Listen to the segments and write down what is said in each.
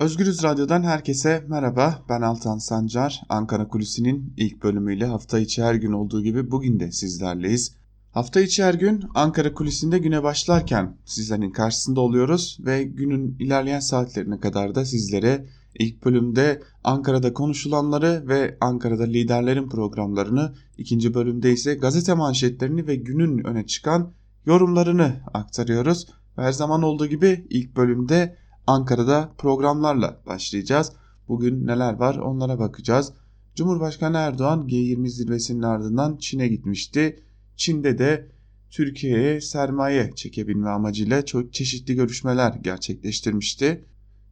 Özgürüz Radyo'dan herkese merhaba. Ben Altan Sancar. Ankara Kulisi'nin ilk bölümüyle hafta içi her gün olduğu gibi bugün de sizlerleyiz. Hafta içi her gün Ankara Kulisi'nde güne başlarken sizlerin karşısında oluyoruz ve günün ilerleyen saatlerine kadar da sizlere ilk bölümde Ankara'da konuşulanları ve Ankara'da liderlerin programlarını, ikinci bölümde ise gazete manşetlerini ve günün öne çıkan yorumlarını aktarıyoruz. Her zaman olduğu gibi ilk bölümde Ankara'da programlarla başlayacağız. Bugün neler var onlara bakacağız. Cumhurbaşkanı Erdoğan G20 zirvesinin ardından Çin'e gitmişti. Çin'de de Türkiye'ye sermaye çekebilme amacıyla çok çeşitli görüşmeler gerçekleştirmişti.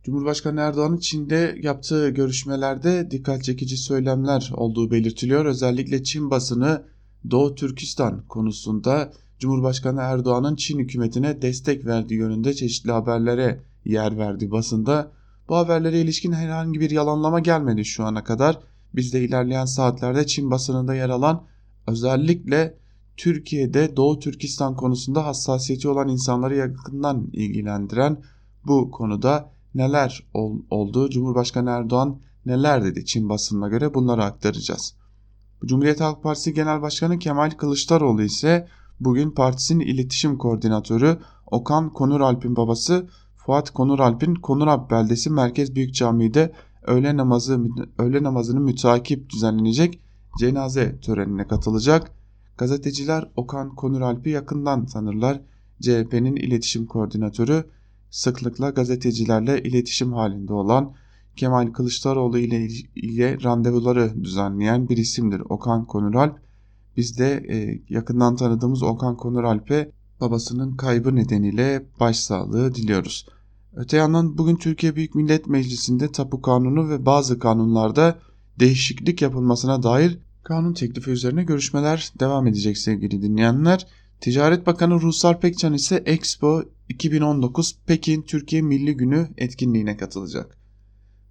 Cumhurbaşkanı Erdoğan'ın Çin'de yaptığı görüşmelerde dikkat çekici söylemler olduğu belirtiliyor. Özellikle Çin basını Doğu Türkistan konusunda Cumhurbaşkanı Erdoğan'ın Çin hükümetine destek verdiği yönünde çeşitli haberlere yer verdi basında. Bu haberlere ilişkin herhangi bir yalanlama gelmedi şu ana kadar. Biz de ilerleyen saatlerde Çin basınında yer alan özellikle Türkiye'de Doğu Türkistan konusunda hassasiyeti olan insanları yakından ilgilendiren bu konuda neler ol, oldu? Cumhurbaşkanı Erdoğan neler dedi Çin basınına göre bunları aktaracağız. Cumhuriyet Halk Partisi Genel Başkanı Kemal Kılıçdaroğlu ise bugün partisinin iletişim koordinatörü Okan Konuralp'in babası Fuat Konuralp'in Konuralp beldesi Merkez Büyük Camii'de öğle namazı öğle namazını mütakip düzenlenecek cenaze törenine katılacak. Gazeteciler Okan Konuralp'i yakından tanırlar. CHP'nin iletişim koordinatörü sıklıkla gazetecilerle iletişim halinde olan Kemal Kılıçdaroğlu ile, ile randevuları düzenleyen bir isimdir Okan Konuralp. Biz de e, yakından tanıdığımız Okan Konuralp'e babasının kaybı nedeniyle başsağlığı diliyoruz. Öte yandan bugün Türkiye Büyük Millet Meclisi'nde tapu kanunu ve bazı kanunlarda değişiklik yapılmasına dair kanun teklifi üzerine görüşmeler devam edecek sevgili dinleyenler. Ticaret Bakanı Ruslar Pekcan ise Expo 2019 Pekin Türkiye Milli Günü etkinliğine katılacak.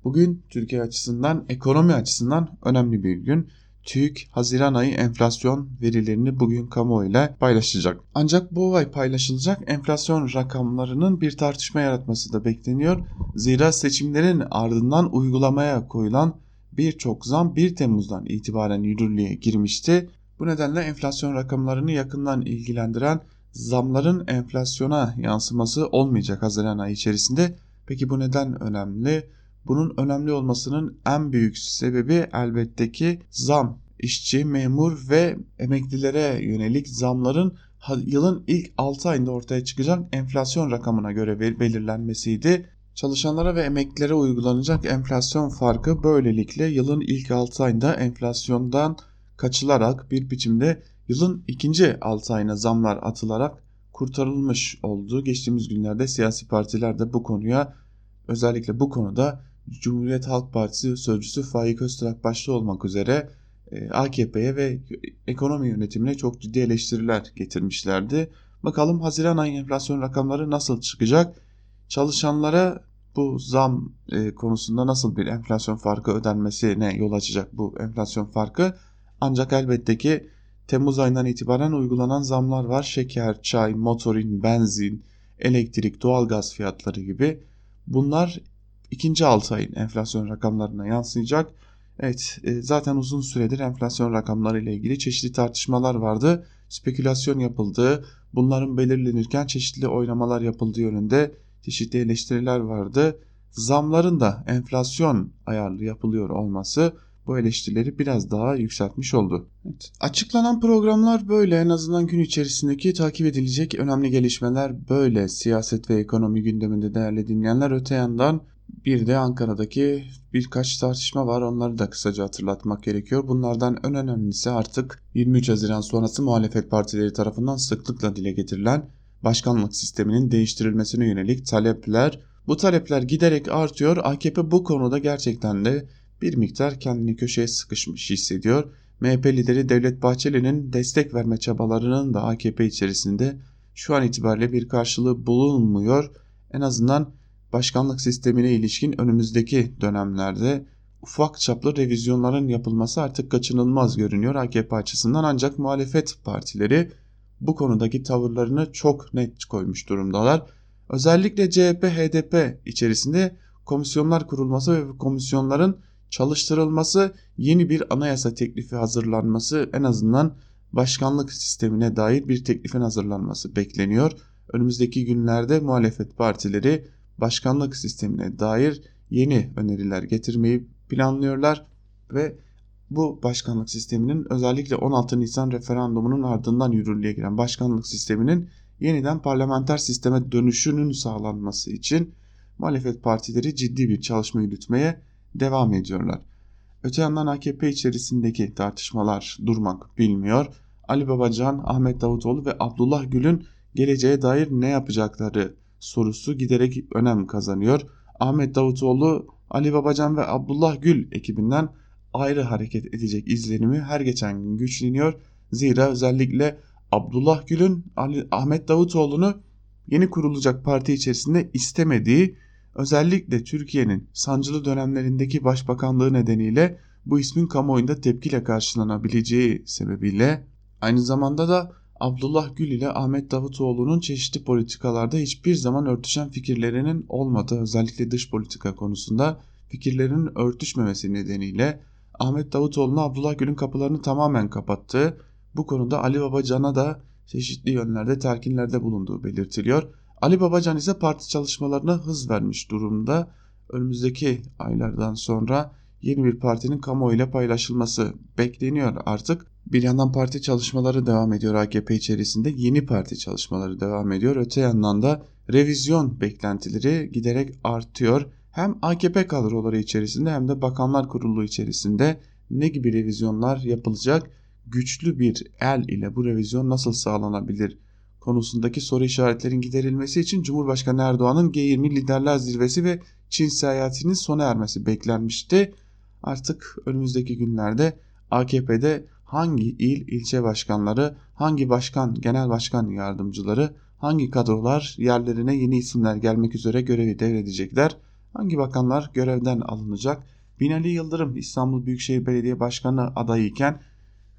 Bugün Türkiye açısından, ekonomi açısından önemli bir gün. TÜİK Haziran ayı enflasyon verilerini bugün kamuoyuyla paylaşacak. Ancak bu ay paylaşılacak enflasyon rakamlarının bir tartışma yaratması da bekleniyor. Zira seçimlerin ardından uygulamaya koyulan birçok zam 1 Temmuz'dan itibaren yürürlüğe girmişti. Bu nedenle enflasyon rakamlarını yakından ilgilendiren zamların enflasyona yansıması olmayacak Haziran ayı içerisinde. Peki bu neden önemli? Bunun önemli olmasının en büyük sebebi elbette ki zam, işçi, memur ve emeklilere yönelik zamların yılın ilk 6 ayında ortaya çıkacak enflasyon rakamına göre belirlenmesiydi. Çalışanlara ve emeklilere uygulanacak enflasyon farkı böylelikle yılın ilk 6 ayında enflasyondan kaçılarak bir biçimde yılın ikinci 6 ayına zamlar atılarak kurtarılmış oldu. Geçtiğimiz günlerde siyasi partiler de bu konuya özellikle bu konuda Cumhuriyet Halk Partisi sözcüsü Faik Öztürk başta olmak üzere e, AKP'ye ve ekonomi yönetimine çok ciddi eleştiriler getirmişlerdi. Bakalım Haziran ayı enflasyon rakamları nasıl çıkacak? Çalışanlara bu zam e, konusunda nasıl bir enflasyon farkı ödenmesine yol açacak bu enflasyon farkı? Ancak elbette ki Temmuz ayından itibaren uygulanan zamlar var. Şeker, çay, motorin, benzin, elektrik, doğalgaz fiyatları gibi. Bunlar ikinci 6 ayın enflasyon rakamlarına yansıyacak. Evet e, zaten uzun süredir enflasyon rakamları ile ilgili çeşitli tartışmalar vardı. Spekülasyon yapıldığı, bunların belirlenirken çeşitli oynamalar yapıldığı yönünde çeşitli eleştiriler vardı. Zamların da enflasyon ayarlı yapılıyor olması bu eleştirileri biraz daha yükseltmiş oldu. Evet. Açıklanan programlar böyle en azından gün içerisindeki takip edilecek önemli gelişmeler böyle. Siyaset ve ekonomi gündeminde değerli dinleyenler öte yandan bir de Ankara'daki birkaç tartışma var onları da kısaca hatırlatmak gerekiyor. Bunlardan en önemlisi artık 23 Haziran sonrası muhalefet partileri tarafından sıklıkla dile getirilen başkanlık sisteminin değiştirilmesine yönelik talepler. Bu talepler giderek artıyor. AKP bu konuda gerçekten de bir miktar kendini köşeye sıkışmış hissediyor. MHP lideri Devlet Bahçeli'nin destek verme çabalarının da AKP içerisinde şu an itibariyle bir karşılığı bulunmuyor. En azından başkanlık sistemine ilişkin önümüzdeki dönemlerde ufak çaplı revizyonların yapılması artık kaçınılmaz görünüyor AKP açısından ancak muhalefet partileri bu konudaki tavırlarını çok net koymuş durumdalar. Özellikle CHP HDP içerisinde komisyonlar kurulması ve komisyonların çalıştırılması, yeni bir anayasa teklifi hazırlanması, en azından başkanlık sistemine dair bir teklifin hazırlanması bekleniyor. Önümüzdeki günlerde muhalefet partileri başkanlık sistemine dair yeni öneriler getirmeyi planlıyorlar ve bu başkanlık sisteminin özellikle 16 Nisan referandumunun ardından yürürlüğe giren başkanlık sisteminin yeniden parlamenter sisteme dönüşünün sağlanması için muhalefet partileri ciddi bir çalışma yürütmeye devam ediyorlar. Öte yandan AKP içerisindeki tartışmalar durmak bilmiyor. Ali Babacan, Ahmet Davutoğlu ve Abdullah Gül'ün geleceğe dair ne yapacakları sorusu giderek önem kazanıyor. Ahmet Davutoğlu, Ali Babacan ve Abdullah Gül ekibinden ayrı hareket edecek izlenimi her geçen gün güçleniyor. Zira özellikle Abdullah Gül'ün Ahmet Davutoğlu'nu yeni kurulacak parti içerisinde istemediği özellikle Türkiye'nin sancılı dönemlerindeki başbakanlığı nedeniyle bu ismin kamuoyunda tepkiyle karşılanabileceği sebebiyle aynı zamanda da Abdullah Gül ile Ahmet Davutoğlu'nun çeşitli politikalarda hiçbir zaman örtüşen fikirlerinin olmadığı özellikle dış politika konusunda fikirlerinin örtüşmemesi nedeniyle Ahmet Davutoğlu'na Abdullah Gül'ün kapılarını tamamen kapattığı, bu konuda Ali Babacan'a da çeşitli yönlerde telkinlerde bulunduğu belirtiliyor. Ali Babacan ise parti çalışmalarına hız vermiş durumda. Önümüzdeki aylardan sonra yeni bir partinin kamuoyuyla paylaşılması bekleniyor artık. Bir yandan parti çalışmaları devam ediyor AKP içerisinde. Yeni parti çalışmaları devam ediyor. Öte yandan da revizyon beklentileri giderek artıyor. Hem AKP kadroları içerisinde hem de Bakanlar Kurulu içerisinde ne gibi revizyonlar yapılacak? Güçlü bir el ile bu revizyon nasıl sağlanabilir? konusundaki soru işaretlerin giderilmesi için Cumhurbaşkanı Erdoğan'ın G20 liderler zirvesi ve Çin seyahatinin sona ermesi beklenmişti. Artık önümüzdeki günlerde AKP'de hangi il ilçe başkanları, hangi başkan genel başkan yardımcıları, hangi kadrolar yerlerine yeni isimler gelmek üzere görevi devredecekler, hangi bakanlar görevden alınacak. Binali Yıldırım İstanbul Büyükşehir Belediye Başkanı adayıyken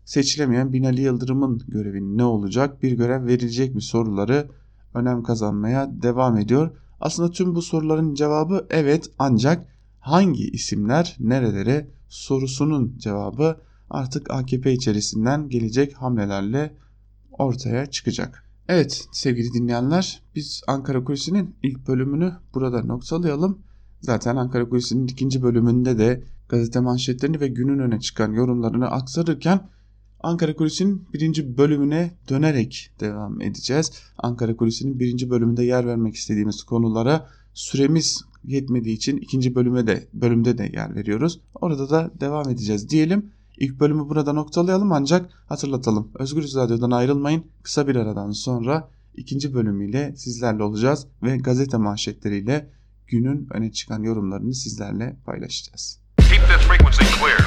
seçilemeyen Binali Yıldırım'ın görevi ne olacak, bir görev verilecek mi soruları önem kazanmaya devam ediyor. Aslında tüm bu soruların cevabı evet ancak hangi isimler nerelere sorusunun cevabı artık AKP içerisinden gelecek hamlelerle ortaya çıkacak. Evet sevgili dinleyenler biz Ankara Kulisi'nin ilk bölümünü burada noktalayalım. Zaten Ankara Kulisi'nin ikinci bölümünde de gazete manşetlerini ve günün öne çıkan yorumlarını aktarırken Ankara Kulisi'nin birinci bölümüne dönerek devam edeceğiz. Ankara Kulisi'nin birinci bölümünde yer vermek istediğimiz konulara süremiz yetmediği için ikinci bölüme de bölümde de yer veriyoruz. Orada da devam edeceğiz diyelim. İlk bölümü burada noktalayalım ancak hatırlatalım. Özgür Radyo'dan ayrılmayın. Kısa bir aradan sonra ikinci bölümüyle sizlerle olacağız ve gazete manşetleriyle günün öne çıkan yorumlarını sizlerle paylaşacağız. Keep this frequency clear.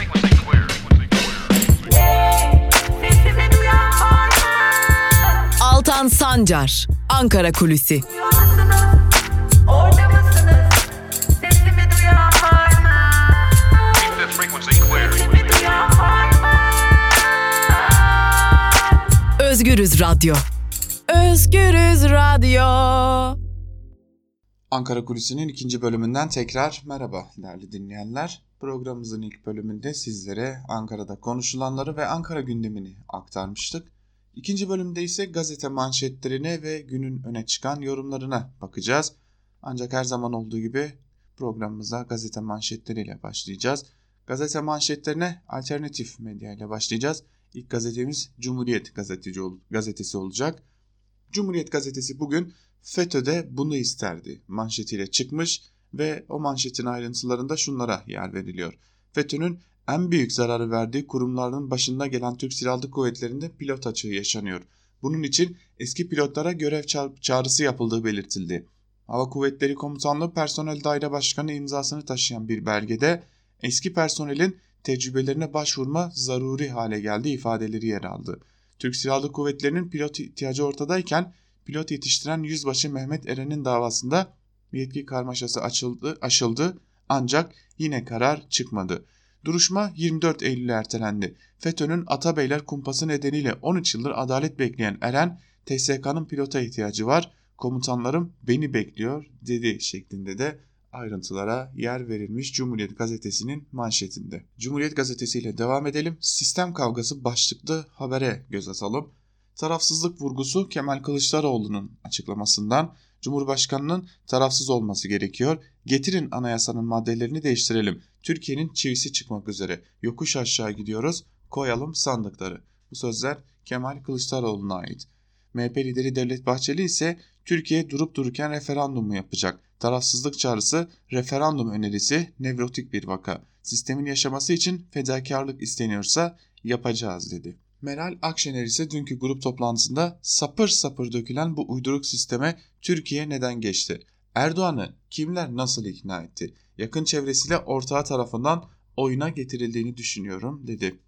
Altan Sancar, Ankara Kulüsi. Özgürüz Radyo. Özgürüz Radyo. Ankara Kulisi'nin ikinci bölümünden tekrar merhaba değerli dinleyenler. Programımızın ilk bölümünde sizlere Ankara'da konuşulanları ve Ankara gündemini aktarmıştık. İkinci bölümde ise gazete manşetlerine ve günün öne çıkan yorumlarına bakacağız. Ancak her zaman olduğu gibi programımıza gazete manşetleriyle başlayacağız. Gazete manşetlerine alternatif medya ile başlayacağız. İlk gazetemiz Cumhuriyet gazeteci, gazetesi olacak. Cumhuriyet gazetesi bugün FETÖ'de bunu isterdi manşetiyle çıkmış ve o manşetin ayrıntılarında şunlara yer veriliyor. FETÖ'nün en büyük zararı verdiği kurumların başında gelen Türk Silahlı Kuvvetleri'nde pilot açığı yaşanıyor. Bunun için eski pilotlara görev çağrısı yapıldığı belirtildi. Hava Kuvvetleri Komutanlığı Personel Daire Başkanı imzasını taşıyan bir belgede eski personelin tecrübelerine başvurma zaruri hale geldi ifadeleri yer aldı. Türk Silahlı Kuvvetleri'nin pilot ihtiyacı ortadayken pilot yetiştiren Yüzbaşı Mehmet Eren'in davasında yetki karmaşası açıldı, aşıldı ancak yine karar çıkmadı. Duruşma 24 Eylül'e ertelendi. FETÖ'nün Atabeyler kumpası nedeniyle 13 yıldır adalet bekleyen Eren, TSK'nın pilota ihtiyacı var, komutanlarım beni bekliyor dedi şeklinde de ayrıntılara yer verilmiş Cumhuriyet Gazetesi'nin manşetinde. Cumhuriyet Gazetesi ile devam edelim. Sistem kavgası başlıklı habere göz atalım. Tarafsızlık vurgusu Kemal Kılıçdaroğlu'nun açıklamasından Cumhurbaşkanının tarafsız olması gerekiyor. Getirin anayasanın maddelerini değiştirelim. Türkiye'nin çivisi çıkmak üzere. Yokuş aşağı gidiyoruz. Koyalım sandıkları. Bu sözler Kemal Kılıçdaroğlu'na ait. MHP lideri Devlet Bahçeli ise Türkiye durup dururken referandum mu yapacak? Tarafsızlık çağrısı, referandum önerisi nevrotik bir vaka. Sistemin yaşaması için fedakarlık isteniyorsa yapacağız dedi. Meral Akşener ise dünkü grup toplantısında sapır sapır dökülen bu uyduruk sisteme Türkiye neden geçti? Erdoğan'ı kimler nasıl ikna etti? Yakın çevresiyle ortağı tarafından oyuna getirildiğini düşünüyorum dedi.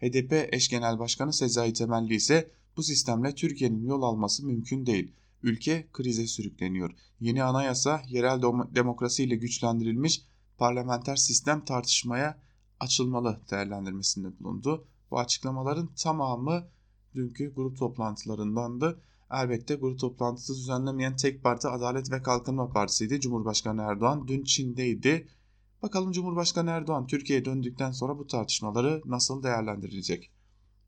HDP eş genel başkanı Sezai Temelli ise bu sistemle Türkiye'nin yol alması mümkün değil. Ülke krize sürükleniyor. Yeni anayasa yerel demokrasi ile güçlendirilmiş parlamenter sistem tartışmaya açılmalı değerlendirmesinde bulundu. Bu açıklamaların tamamı dünkü grup toplantılarındandı. Elbette grup toplantısı düzenlemeyen tek parti Adalet ve Kalkınma Partisi'ydi. Cumhurbaşkanı Erdoğan dün Çin'deydi. Bakalım Cumhurbaşkanı Erdoğan Türkiye'ye döndükten sonra bu tartışmaları nasıl değerlendirecek?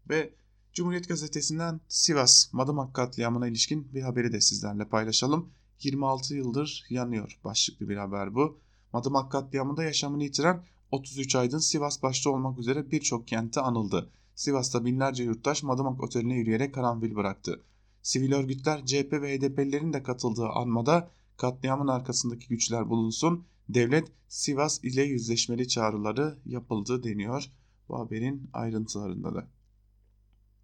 Ve Cumhuriyet Gazetesi'nden Sivas Madımak katliamına ilişkin bir haberi de sizlerle paylaşalım. 26 yıldır yanıyor başlıklı bir haber bu. Madımak katliamında yaşamını yitiren 33 aydın Sivas başta olmak üzere birçok kentte anıldı. Sivas'ta binlerce yurttaş Madımak Oteli'ne yürüyerek karanfil bıraktı. Sivil örgütler CHP ve HDP'lilerin de katıldığı anmada katliamın arkasındaki güçler bulunsun, devlet Sivas ile yüzleşmeli çağrıları yapıldı deniyor bu haberin ayrıntılarında da.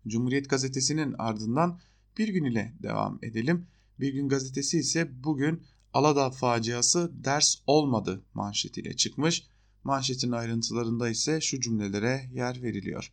Cumhuriyet gazetesinin ardından bir gün ile devam edelim. Bir gün gazetesi ise bugün Aladağ faciası ders olmadı manşetiyle çıkmış. Manşetin ayrıntılarında ise şu cümlelere yer veriliyor.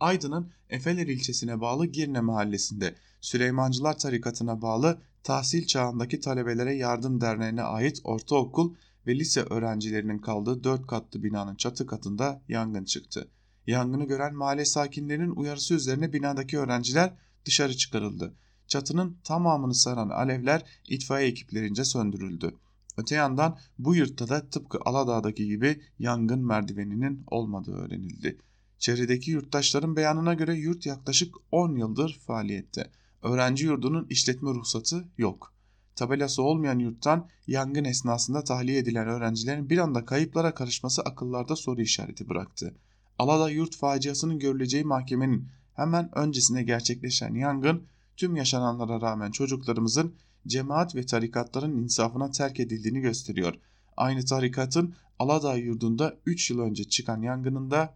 Aydın'ın Efeler ilçesine bağlı Girne mahallesinde Süleymancılar tarikatına bağlı tahsil çağındaki talebelere yardım derneğine ait ortaokul ve lise öğrencilerinin kaldığı 4 katlı binanın çatı katında yangın çıktı. Yangını gören mahalle sakinlerinin uyarısı üzerine binadaki öğrenciler dışarı çıkarıldı. Çatının tamamını saran alevler itfaiye ekiplerince söndürüldü. Öte yandan bu yurtta da tıpkı Aladağ'daki gibi yangın merdiveninin olmadığı öğrenildi. Çevredeki yurttaşların beyanına göre yurt yaklaşık 10 yıldır faaliyette. Öğrenci yurdunun işletme ruhsatı yok. Tabelası olmayan yurttan yangın esnasında tahliye edilen öğrencilerin bir anda kayıplara karışması akıllarda soru işareti bıraktı. Alada yurt faciasının görüleceği mahkemenin hemen öncesinde gerçekleşen yangın tüm yaşananlara rağmen çocuklarımızın cemaat ve tarikatların insafına terk edildiğini gösteriyor. Aynı tarikatın Aladağ yurdunda 3 yıl önce çıkan yangınında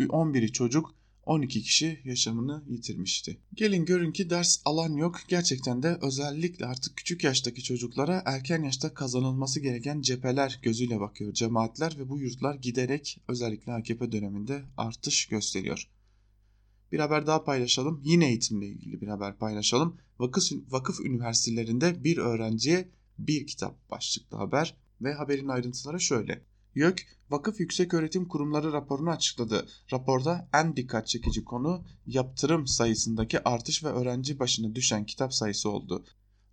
11'i çocuk 12 kişi yaşamını yitirmişti. Gelin görün ki ders alan yok. Gerçekten de özellikle artık küçük yaştaki çocuklara erken yaşta kazanılması gereken cepheler gözüyle bakıyor cemaatler ve bu yurtlar giderek özellikle AKP döneminde artış gösteriyor. Bir haber daha paylaşalım. Yine eğitimle ilgili bir haber paylaşalım. Vakıf, vakıf üniversitelerinde bir öğrenciye bir kitap başlıklı haber ve haberin ayrıntıları şöyle. YÖK, Vakıf Yüksek Öğretim Kurumları raporunu açıkladı. Raporda en dikkat çekici konu yaptırım sayısındaki artış ve öğrenci başına düşen kitap sayısı oldu.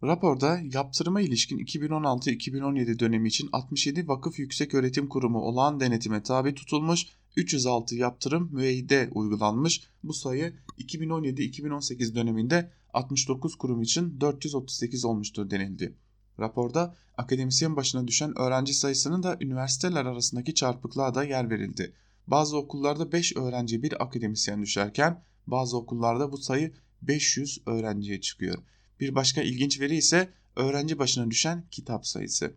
Raporda yaptırıma ilişkin 2016-2017 dönemi için 67 vakıf yüksek öğretim kurumu olağan denetime tabi tutulmuş, 306 yaptırım müeyyide uygulanmış. Bu sayı 2017-2018 döneminde 69 kurum için 438 olmuştur denildi. Raporda akademisyen başına düşen öğrenci sayısının da üniversiteler arasındaki çarpıklığa da yer verildi. Bazı okullarda 5 öğrenci bir akademisyen düşerken bazı okullarda bu sayı 500 öğrenciye çıkıyor. Bir başka ilginç veri ise öğrenci başına düşen kitap sayısı.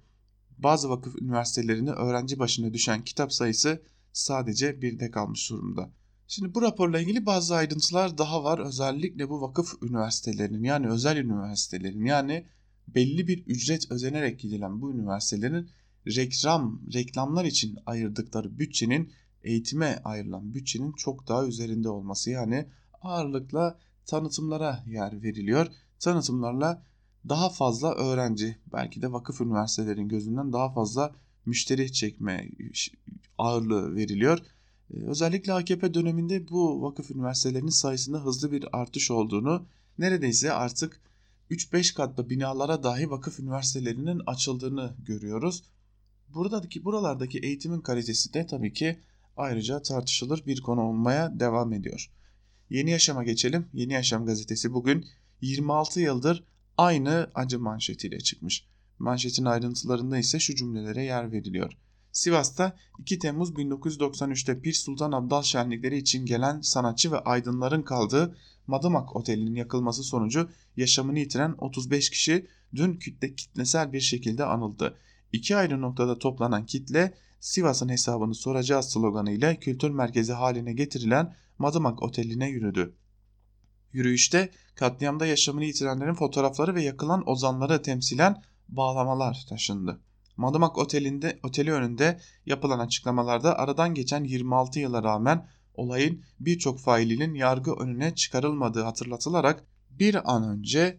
Bazı vakıf üniversitelerinde öğrenci başına düşen kitap sayısı sadece birde kalmış durumda. Şimdi bu raporla ilgili bazı ayrıntılar daha var. Özellikle bu vakıf üniversitelerinin yani özel üniversitelerin yani belli bir ücret özenerek gidilen bu üniversitelerin reklam, reklamlar için ayırdıkları bütçenin eğitime ayrılan bütçenin çok daha üzerinde olması. Yani ağırlıkla tanıtımlara yer veriliyor. Tanıtımlarla daha fazla öğrenci belki de vakıf üniversitelerin gözünden daha fazla müşteri çekme ağırlığı veriliyor. Ee, özellikle AKP döneminde bu vakıf üniversitelerinin sayısında hızlı bir artış olduğunu neredeyse artık 3-5 katlı binalara dahi vakıf üniversitelerinin açıldığını görüyoruz. Buradaki buralardaki eğitimin kalitesi de tabii ki ayrıca tartışılır bir konu olmaya devam ediyor. Yeni Yaşam'a geçelim. Yeni Yaşam gazetesi bugün 26 yıldır aynı acı manşetiyle çıkmış. Manşetin ayrıntılarında ise şu cümlelere yer veriliyor. Sivas'ta 2 Temmuz 1993'te Pir Sultan Abdal şenlikleri için gelen sanatçı ve aydınların kaldığı Madımak Oteli'nin yakılması sonucu yaşamını yitiren 35 kişi dün kitle, kitlesel bir şekilde anıldı. İki ayrı noktada toplanan kitle Sivas'ın hesabını soracağız sloganı ile kültür merkezi haline getirilen Madımak Oteli'ne yürüdü. Yürüyüşte katliamda yaşamını yitirenlerin fotoğrafları ve yakılan ozanları temsilen bağlamalar taşındı. Madımak Oteli'nde, oteli önünde yapılan açıklamalarda aradan geçen 26 yıla rağmen olayın birçok failinin yargı önüne çıkarılmadığı hatırlatılarak bir an önce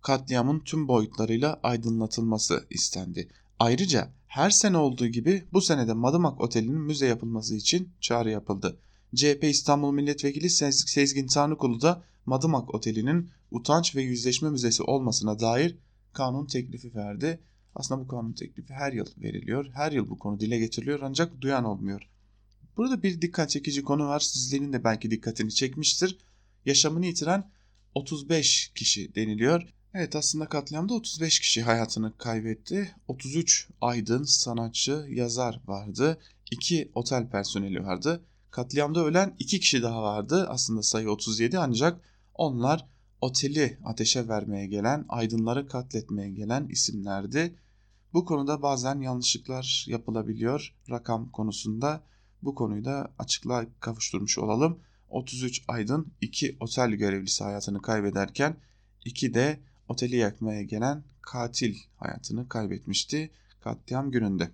katliamın tüm boyutlarıyla aydınlatılması istendi. Ayrıca her sene olduğu gibi bu senede Madımak Oteli'nin müze yapılması için çağrı yapıldı. CHP İstanbul Milletvekili Sezgin Tanrıkulu da Madımak Oteli'nin utanç ve yüzleşme müzesi olmasına dair kanun teklifi verdi. Aslında bu kanun teklifi her yıl veriliyor. Her yıl bu konu dile getiriliyor ancak duyan olmuyor. Burada bir dikkat çekici konu var. Sizlerin de belki dikkatini çekmiştir. Yaşamını yitiren 35 kişi deniliyor. Evet aslında katliamda 35 kişi hayatını kaybetti. 33 aydın, sanatçı, yazar vardı. 2 otel personeli vardı. Katliamda ölen 2 kişi daha vardı. Aslında sayı 37 ancak onlar oteli ateşe vermeye gelen, aydınları katletmeye gelen isimlerdi. Bu konuda bazen yanlışlıklar yapılabiliyor rakam konusunda. Bu konuyu da açıklığa kavuşturmuş olalım. 33 aydın 2 otel görevlisi hayatını kaybederken 2 de oteli yakmaya gelen katil hayatını kaybetmişti katliam gününde.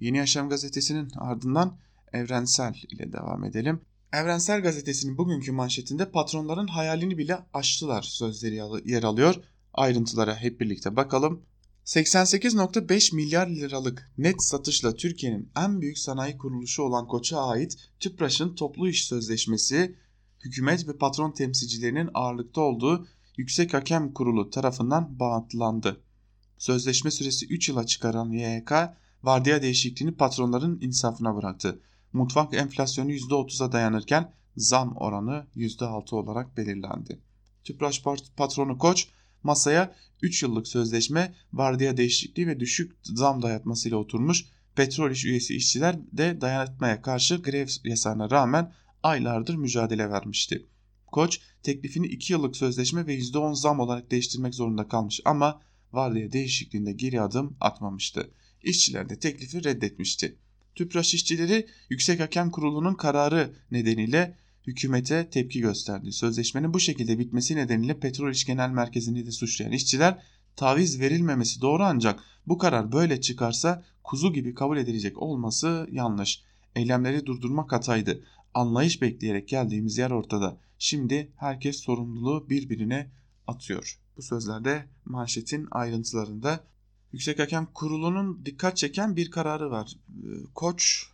Yeni Yaşam gazetesinin ardından Evrensel ile devam edelim. Evrensel gazetesinin bugünkü manşetinde patronların hayalini bile aştılar sözleri yer alıyor. Ayrıntılara hep birlikte bakalım. 88.5 milyar liralık net satışla Türkiye'nin en büyük sanayi kuruluşu olan Koç'a ait TÜPRAŞ'ın toplu iş sözleşmesi hükümet ve patron temsilcilerinin ağırlıkta olduğu Yüksek Hakem Kurulu tarafından bağlantılandı. Sözleşme süresi 3 yıla çıkaran YHK vardiya değişikliğini patronların insafına bıraktı. Mutfak enflasyonu %30'a dayanırken zam oranı %6 olarak belirlendi. Tüpraş patronu Koç masaya 3 yıllık sözleşme, vardiya değişikliği ve düşük zam dayatmasıyla oturmuş. Petrol iş üyesi işçiler de dayatmaya karşı grev yasağına rağmen aylardır mücadele vermişti. Koç teklifini 2 yıllık sözleşme ve %10 zam olarak değiştirmek zorunda kalmış ama vardiya değişikliğinde geri adım atmamıştı. İşçiler de teklifi reddetmişti. Tüpraş işçileri Yüksek Hakem Kurulu'nun kararı nedeniyle hükümete tepki gösterdi. Sözleşmenin bu şekilde bitmesi nedeniyle Petrol İş Genel Merkezi'ni de suçlayan işçiler taviz verilmemesi doğru ancak bu karar böyle çıkarsa kuzu gibi kabul edilecek olması yanlış. Eylemleri durdurmak hataydı. Anlayış bekleyerek geldiğimiz yer ortada. Şimdi herkes sorumluluğu birbirine atıyor. Bu sözlerde manşetin ayrıntılarında Yüksek Hakem Kurulu'nun dikkat çeken bir kararı var. Ee, Koç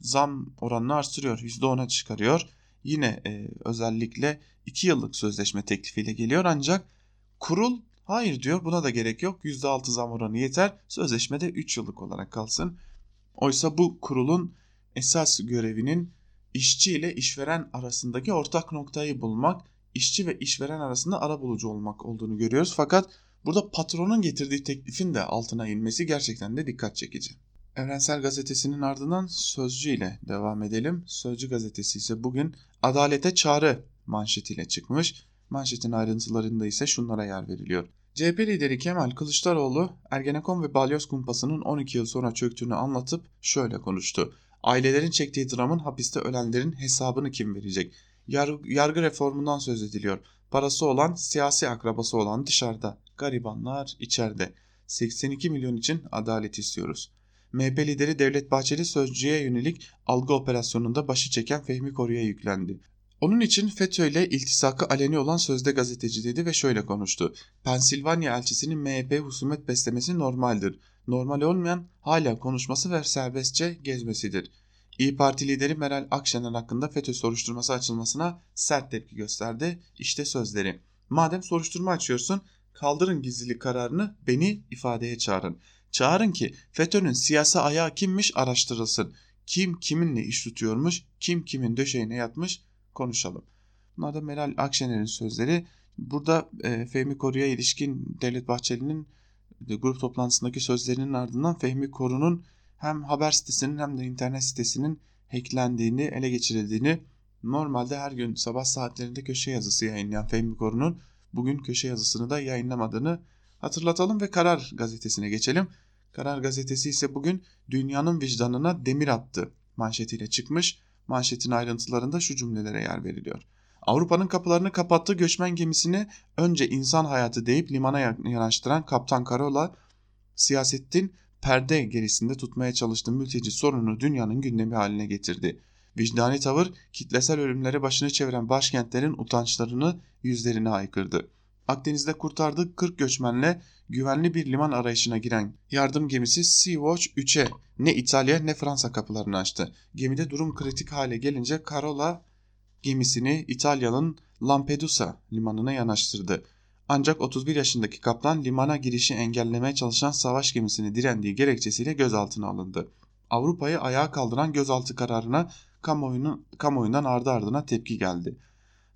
zam oranını artırıyor. %10'a çıkarıyor. Yine e, özellikle 2 yıllık sözleşme teklifiyle geliyor ancak kurul hayır diyor buna da gerek yok. %6 zam oranı yeter. Sözleşmede 3 yıllık olarak kalsın. Oysa bu kurulun esas görevinin işçi ile işveren arasındaki ortak noktayı bulmak, işçi ve işveren arasında ara bulucu olmak olduğunu görüyoruz. Fakat burada patronun getirdiği teklifin de altına inmesi gerçekten de dikkat çekici. Evrensel Gazetesi'nin ardından Sözcü ile devam edelim. Sözcü gazetesi ise bugün adalete çağrı manşetiyle çıkmış. Manşetin ayrıntılarında ise şunlara yer veriliyor. CHP lideri Kemal Kılıçdaroğlu Ergenekon ve Balyoz kumpasının 12 yıl sonra çöktüğünü anlatıp şöyle konuştu. Ailelerin çektiği dramın hapiste ölenlerin hesabını kim verecek? Yargı, yargı reformundan söz ediliyor. Parası olan, siyasi akrabası olan dışarıda. Garibanlar içeride. 82 milyon için adalet istiyoruz. MHP lideri Devlet Bahçeli sözcüye yönelik algı operasyonunda başı çeken Fehmi Koru'ya yüklendi. Onun için FETÖ ile iltisakı aleni olan sözde gazeteci dedi ve şöyle konuştu. Pensilvanya elçisinin MHP husumet beslemesi normaldir. Normal olmayan hala konuşması ve serbestçe gezmesidir. İyi Parti lideri Meral Akşener hakkında FETÖ soruşturması açılmasına sert tepki gösterdi. İşte sözleri. Madem soruşturma açıyorsun kaldırın gizlilik kararını beni ifadeye çağırın. Çağırın ki FETÖ'nün siyasi ayağı kimmiş araştırılsın. Kim kiminle iş tutuyormuş, kim kimin döşeğine yatmış konuşalım. Bunlar da Meral Akşener'in sözleri. Burada e, Fehmi Koru'ya ilişkin Devlet Bahçeli'nin e, grup toplantısındaki sözlerinin ardından Fehmi Koru'nun hem haber sitesinin hem de internet sitesinin hacklendiğini, ele geçirildiğini normalde her gün sabah saatlerinde köşe yazısı yayınlayan Fehmi Koru'nun bugün köşe yazısını da yayınlamadığını hatırlatalım ve Karar gazetesine geçelim. Karar gazetesi ise bugün dünyanın vicdanına demir attı manşetiyle çıkmış. Manşetin ayrıntılarında şu cümlelere yer veriliyor. Avrupa'nın kapılarını kapattığı göçmen gemisini önce insan hayatı deyip limana yanaştıran Kaptan Karola siyasetin perde gerisinde tutmaya çalıştığı mülteci sorununu dünyanın gündemi haline getirdi. Vicdani tavır kitlesel ölümlere başını çeviren başkentlerin utançlarını yüzlerine haykırdı. Akdeniz'de kurtardığı 40 göçmenle güvenli bir liman arayışına giren yardım gemisi Sea-Watch 3'e ne İtalya ne Fransa kapılarını açtı. Gemide durum kritik hale gelince Carola gemisini İtalya'nın Lampedusa limanına yanaştırdı. Ancak 31 yaşındaki kaptan limana girişi engellemeye çalışan savaş gemisini direndiği gerekçesiyle gözaltına alındı. Avrupa'yı ayağa kaldıran gözaltı kararına kamuoyunun, kamuoyundan ardı ardına tepki geldi.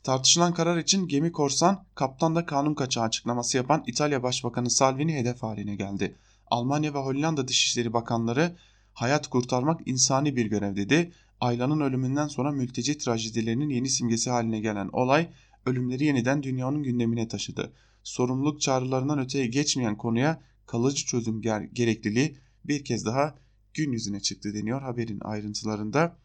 Tartışılan karar için gemi korsan, kaptan da kanun kaçağı açıklaması yapan İtalya Başbakanı Salvini hedef haline geldi. Almanya ve Hollanda Dışişleri Bakanları hayat kurtarmak insani bir görev dedi. Aylan'ın ölümünden sonra mülteci trajedilerinin yeni simgesi haline gelen olay ölümleri yeniden dünyanın gündemine taşıdı. Sorumluluk çağrılarından öteye geçmeyen konuya kalıcı çözüm gerekliliği bir kez daha gün yüzüne çıktı deniyor haberin ayrıntılarında.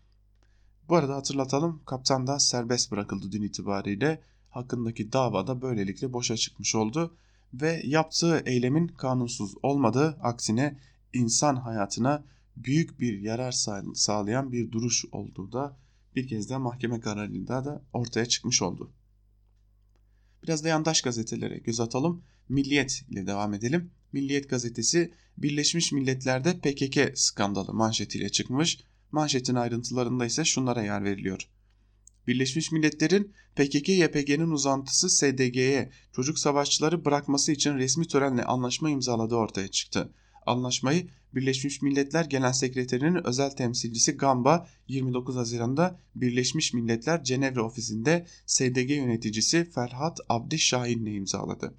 Bu arada hatırlatalım kaptan da serbest bırakıldı dün itibariyle. Hakkındaki dava da böylelikle boşa çıkmış oldu ve yaptığı eylemin kanunsuz olmadığı aksine insan hayatına büyük bir yarar sağlayan bir duruş olduğu da bir kez daha mahkeme kararında da ortaya çıkmış oldu. Biraz da yandaş gazetelere göz atalım. Milliyet ile devam edelim. Milliyet gazetesi Birleşmiş Milletler'de PKK skandalı manşetiyle çıkmış. Manşetin ayrıntılarında ise şunlara yer veriliyor. Birleşmiş Milletler'in PKK-YPG'nin uzantısı SDG'ye çocuk savaşçıları bırakması için resmi törenle anlaşma imzaladığı ortaya çıktı. Anlaşmayı Birleşmiş Milletler Genel Sekreterinin özel temsilcisi Gamba 29 Haziran'da Birleşmiş Milletler Cenevre ofisinde SDG yöneticisi Ferhat Abdi Şahin'le imzaladı.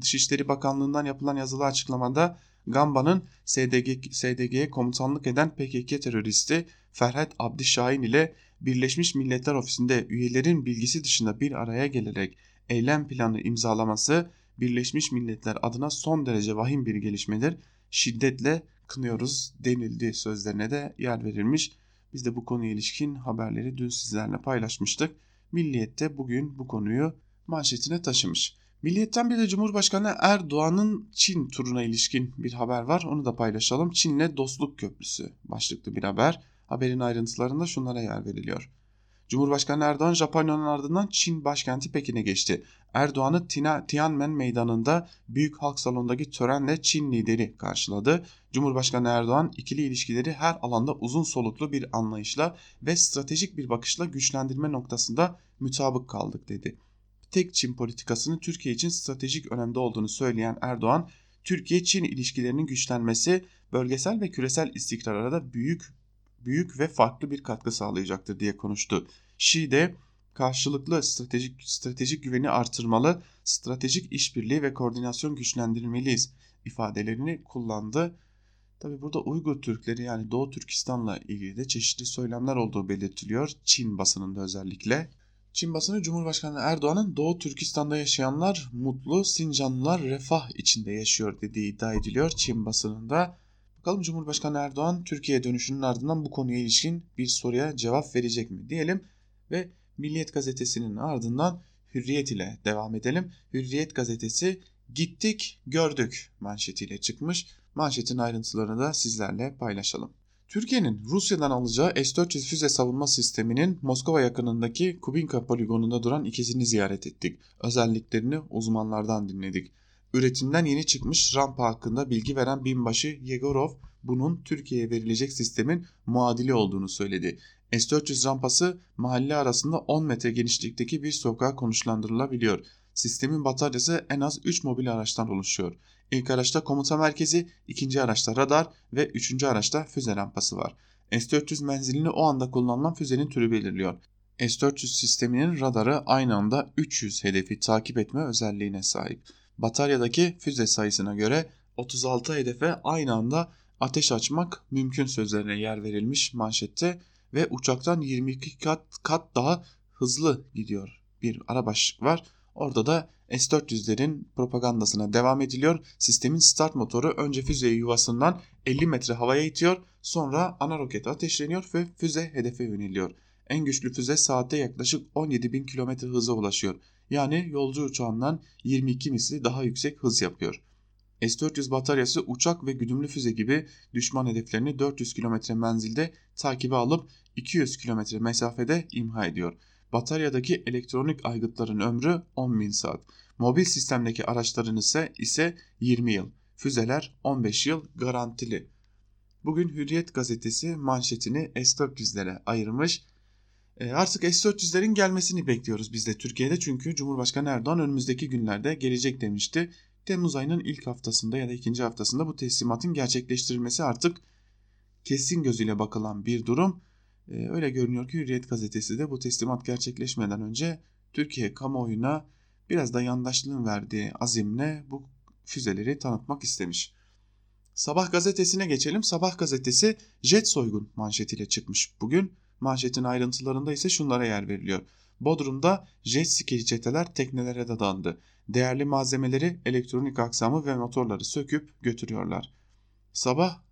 Dışişleri Bakanlığı'ndan yapılan yazılı açıklamada Gamba'nın SDG, SDG'ye komutanlık eden PKK teröristi Ferhat Abdi Şahin ile Birleşmiş Milletler Ofisi'nde üyelerin bilgisi dışında bir araya gelerek eylem planı imzalaması Birleşmiş Milletler adına son derece vahim bir gelişmedir. Şiddetle kınıyoruz denildi sözlerine de yer verilmiş. Biz de bu konuya ilişkin haberleri dün sizlerle paylaşmıştık. Milliyet'te bugün bu konuyu manşetine taşımış. Milliyetten bir de Cumhurbaşkanı Erdoğan'ın Çin turuna ilişkin bir haber var. Onu da paylaşalım. Çin'le dostluk köprüsü başlıklı bir haber. Haberin ayrıntılarında şunlara yer veriliyor. Cumhurbaşkanı Erdoğan Japonya'nın ardından Çin başkenti Pekin'e geçti. Erdoğan'ı Tiananmen meydanında Büyük Halk Salonu'ndaki törenle Çin lideri karşıladı. Cumhurbaşkanı Erdoğan ikili ilişkileri her alanda uzun soluklu bir anlayışla ve stratejik bir bakışla güçlendirme noktasında mutabık kaldık dedi. Tek Çin politikasının Türkiye için stratejik önemde olduğunu söyleyen Erdoğan, Türkiye-Çin ilişkilerinin güçlenmesi bölgesel ve küresel istikrara da büyük büyük ve farklı bir katkı sağlayacaktır diye konuştu. Şi de karşılıklı stratejik stratejik güveni artırmalı, stratejik işbirliği ve koordinasyon güçlendirmeliyiz ifadelerini kullandı. Tabi burada Uygur Türkleri yani Doğu Türkistan'la ilgili de çeşitli söylemler olduğu belirtiliyor. Çin basınında özellikle. Çin basını Cumhurbaşkanı Erdoğan'ın Doğu Türkistan'da yaşayanlar mutlu, Sincanlılar refah içinde yaşıyor dediği iddia ediliyor Çin basınında. Bakalım Cumhurbaşkanı Erdoğan Türkiye dönüşünün ardından bu konuya ilişkin bir soruya cevap verecek mi diyelim ve Milliyet gazetesinin ardından Hürriyet ile devam edelim. Hürriyet gazetesi gittik gördük manşetiyle çıkmış. Manşetin ayrıntılarını da sizlerle paylaşalım. Türkiye'nin Rusya'dan alacağı S-400 füze savunma sisteminin Moskova yakınındaki Kubinka poligonunda duran ikizini ziyaret ettik. Özelliklerini uzmanlardan dinledik. Üretimden yeni çıkmış rampa hakkında bilgi veren binbaşı Yegorov bunun Türkiye'ye verilecek sistemin muadili olduğunu söyledi. S-400 rampası mahalle arasında 10 metre genişlikteki bir sokağa konuşlandırılabiliyor. Sistemin bataryası en az 3 mobil araçtan oluşuyor. İlk araçta komuta merkezi, ikinci araçta radar ve üçüncü araçta füze rampası var. S-400 menzilini o anda kullanılan füzenin türü belirliyor. S-400 sisteminin radarı aynı anda 300 hedefi takip etme özelliğine sahip. Bataryadaki füze sayısına göre 36 hedefe aynı anda ateş açmak mümkün sözlerine yer verilmiş manşette ve uçaktan 22 kat, kat daha hızlı gidiyor bir ara başlık var. Orada da S-400'lerin propagandasına devam ediliyor. Sistemin start motoru önce füzeyi yuvasından 50 metre havaya itiyor. Sonra ana roket ateşleniyor ve füze hedefe yöneliyor. En güçlü füze saatte yaklaşık 17 bin kilometre hıza ulaşıyor. Yani yolcu uçağından 22 misli daha yüksek hız yapıyor. S-400 bataryası uçak ve güdümlü füze gibi düşman hedeflerini 400 kilometre menzilde takibe alıp 200 kilometre mesafede imha ediyor. Bataryadaki elektronik aygıtların ömrü 10.000 saat. Mobil sistemdeki araçların ise ise 20 yıl. Füzeler 15 yıl garantili. Bugün Hürriyet gazetesi manşetini S-400'lere ayırmış. E, artık S-400'lerin gelmesini bekliyoruz biz de Türkiye'de çünkü Cumhurbaşkanı Erdoğan önümüzdeki günlerde gelecek demişti. Temmuz ayının ilk haftasında ya da ikinci haftasında bu teslimatın gerçekleştirilmesi artık kesin gözüyle bakılan bir durum. Ee, öyle görünüyor ki Hürriyet gazetesi de bu teslimat gerçekleşmeden önce Türkiye kamuoyuna biraz da yandaşlığın verdiği azimle bu füzeleri tanıtmak istemiş. Sabah gazetesine geçelim. Sabah gazetesi jet soygun manşetiyle çıkmış bugün. Manşetin ayrıntılarında ise şunlara yer veriliyor. Bodrum'da jet ski çeteler teknelere dadandı. Değerli malzemeleri, elektronik aksamı ve motorları söküp götürüyorlar. Sabah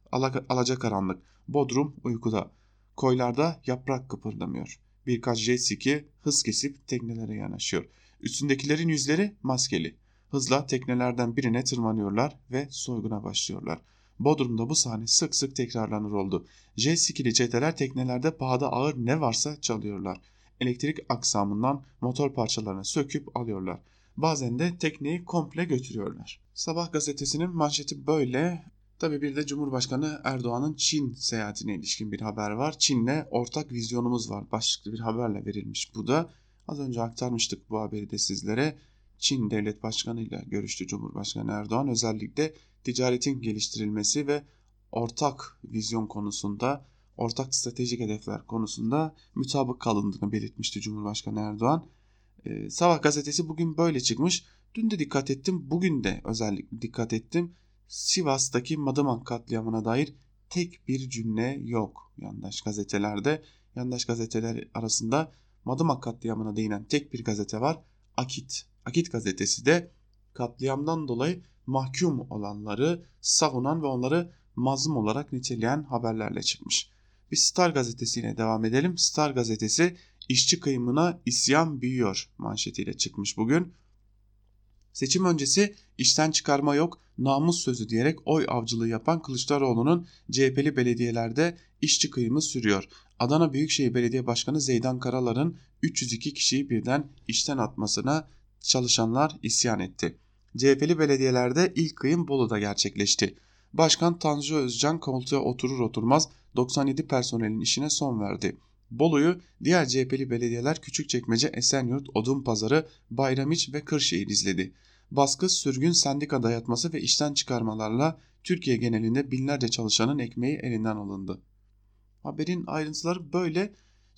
alacakaranlık. Bodrum uykuda. Koylarda yaprak kıpırdamıyor. Birkaç jet ski hız kesip teknelere yanaşıyor. Üstündekilerin yüzleri maskeli. Hızla teknelerden birine tırmanıyorlar ve soyguna başlıyorlar. Bodrum'da bu sahne sık sık tekrarlanır oldu. Jet skili çeteler teknelerde pahada ağır ne varsa çalıyorlar. Elektrik aksamından motor parçalarını söküp alıyorlar. Bazen de tekneyi komple götürüyorlar. Sabah gazetesinin manşeti böyle Tabi bir de Cumhurbaşkanı Erdoğan'ın Çin seyahatine ilişkin bir haber var. Çin'le ortak vizyonumuz var başlıklı bir haberle verilmiş bu da. Az önce aktarmıştık bu haberi de sizlere. Çin Devlet Başkanı ile görüştü Cumhurbaşkanı Erdoğan. Özellikle ticaretin geliştirilmesi ve ortak vizyon konusunda, ortak stratejik hedefler konusunda mutabık kalındığını belirtmişti Cumhurbaşkanı Erdoğan. Ee, Sabah gazetesi bugün böyle çıkmış. Dün de dikkat ettim, bugün de özellikle dikkat ettim. Sivas'taki Madımak katliamına dair tek bir cümle yok yandaş gazetelerde. Yandaş gazeteler arasında Madımak katliamına değinen tek bir gazete var. Akit. Akit gazetesi de katliamdan dolayı mahkum olanları savunan ve onları mazlum olarak niteleyen haberlerle çıkmış. Bir Star gazetesiyle devam edelim. Star gazetesi işçi kıyımına isyan büyüyor manşetiyle çıkmış bugün. Seçim öncesi işten çıkarma yok, namus sözü diyerek oy avcılığı yapan Kılıçdaroğlu'nun CHP'li belediyelerde işçi kıyımı sürüyor. Adana Büyükşehir Belediye Başkanı Zeydan Karalar'ın 302 kişiyi birden işten atmasına çalışanlar isyan etti. CHP'li belediyelerde ilk kıyım Bolu'da gerçekleşti. Başkan Tanju Özcan koltuğa oturur oturmaz 97 personelin işine son verdi. Bolu'yu diğer CHP'li belediyeler Küçükçekmece, Esenyurt, Odunpazarı, Bayramiç ve Kırşehir izledi. Baskı, sürgün, sendika dayatması ve işten çıkarmalarla Türkiye genelinde binlerce çalışanın ekmeği elinden alındı. Haberin ayrıntıları böyle.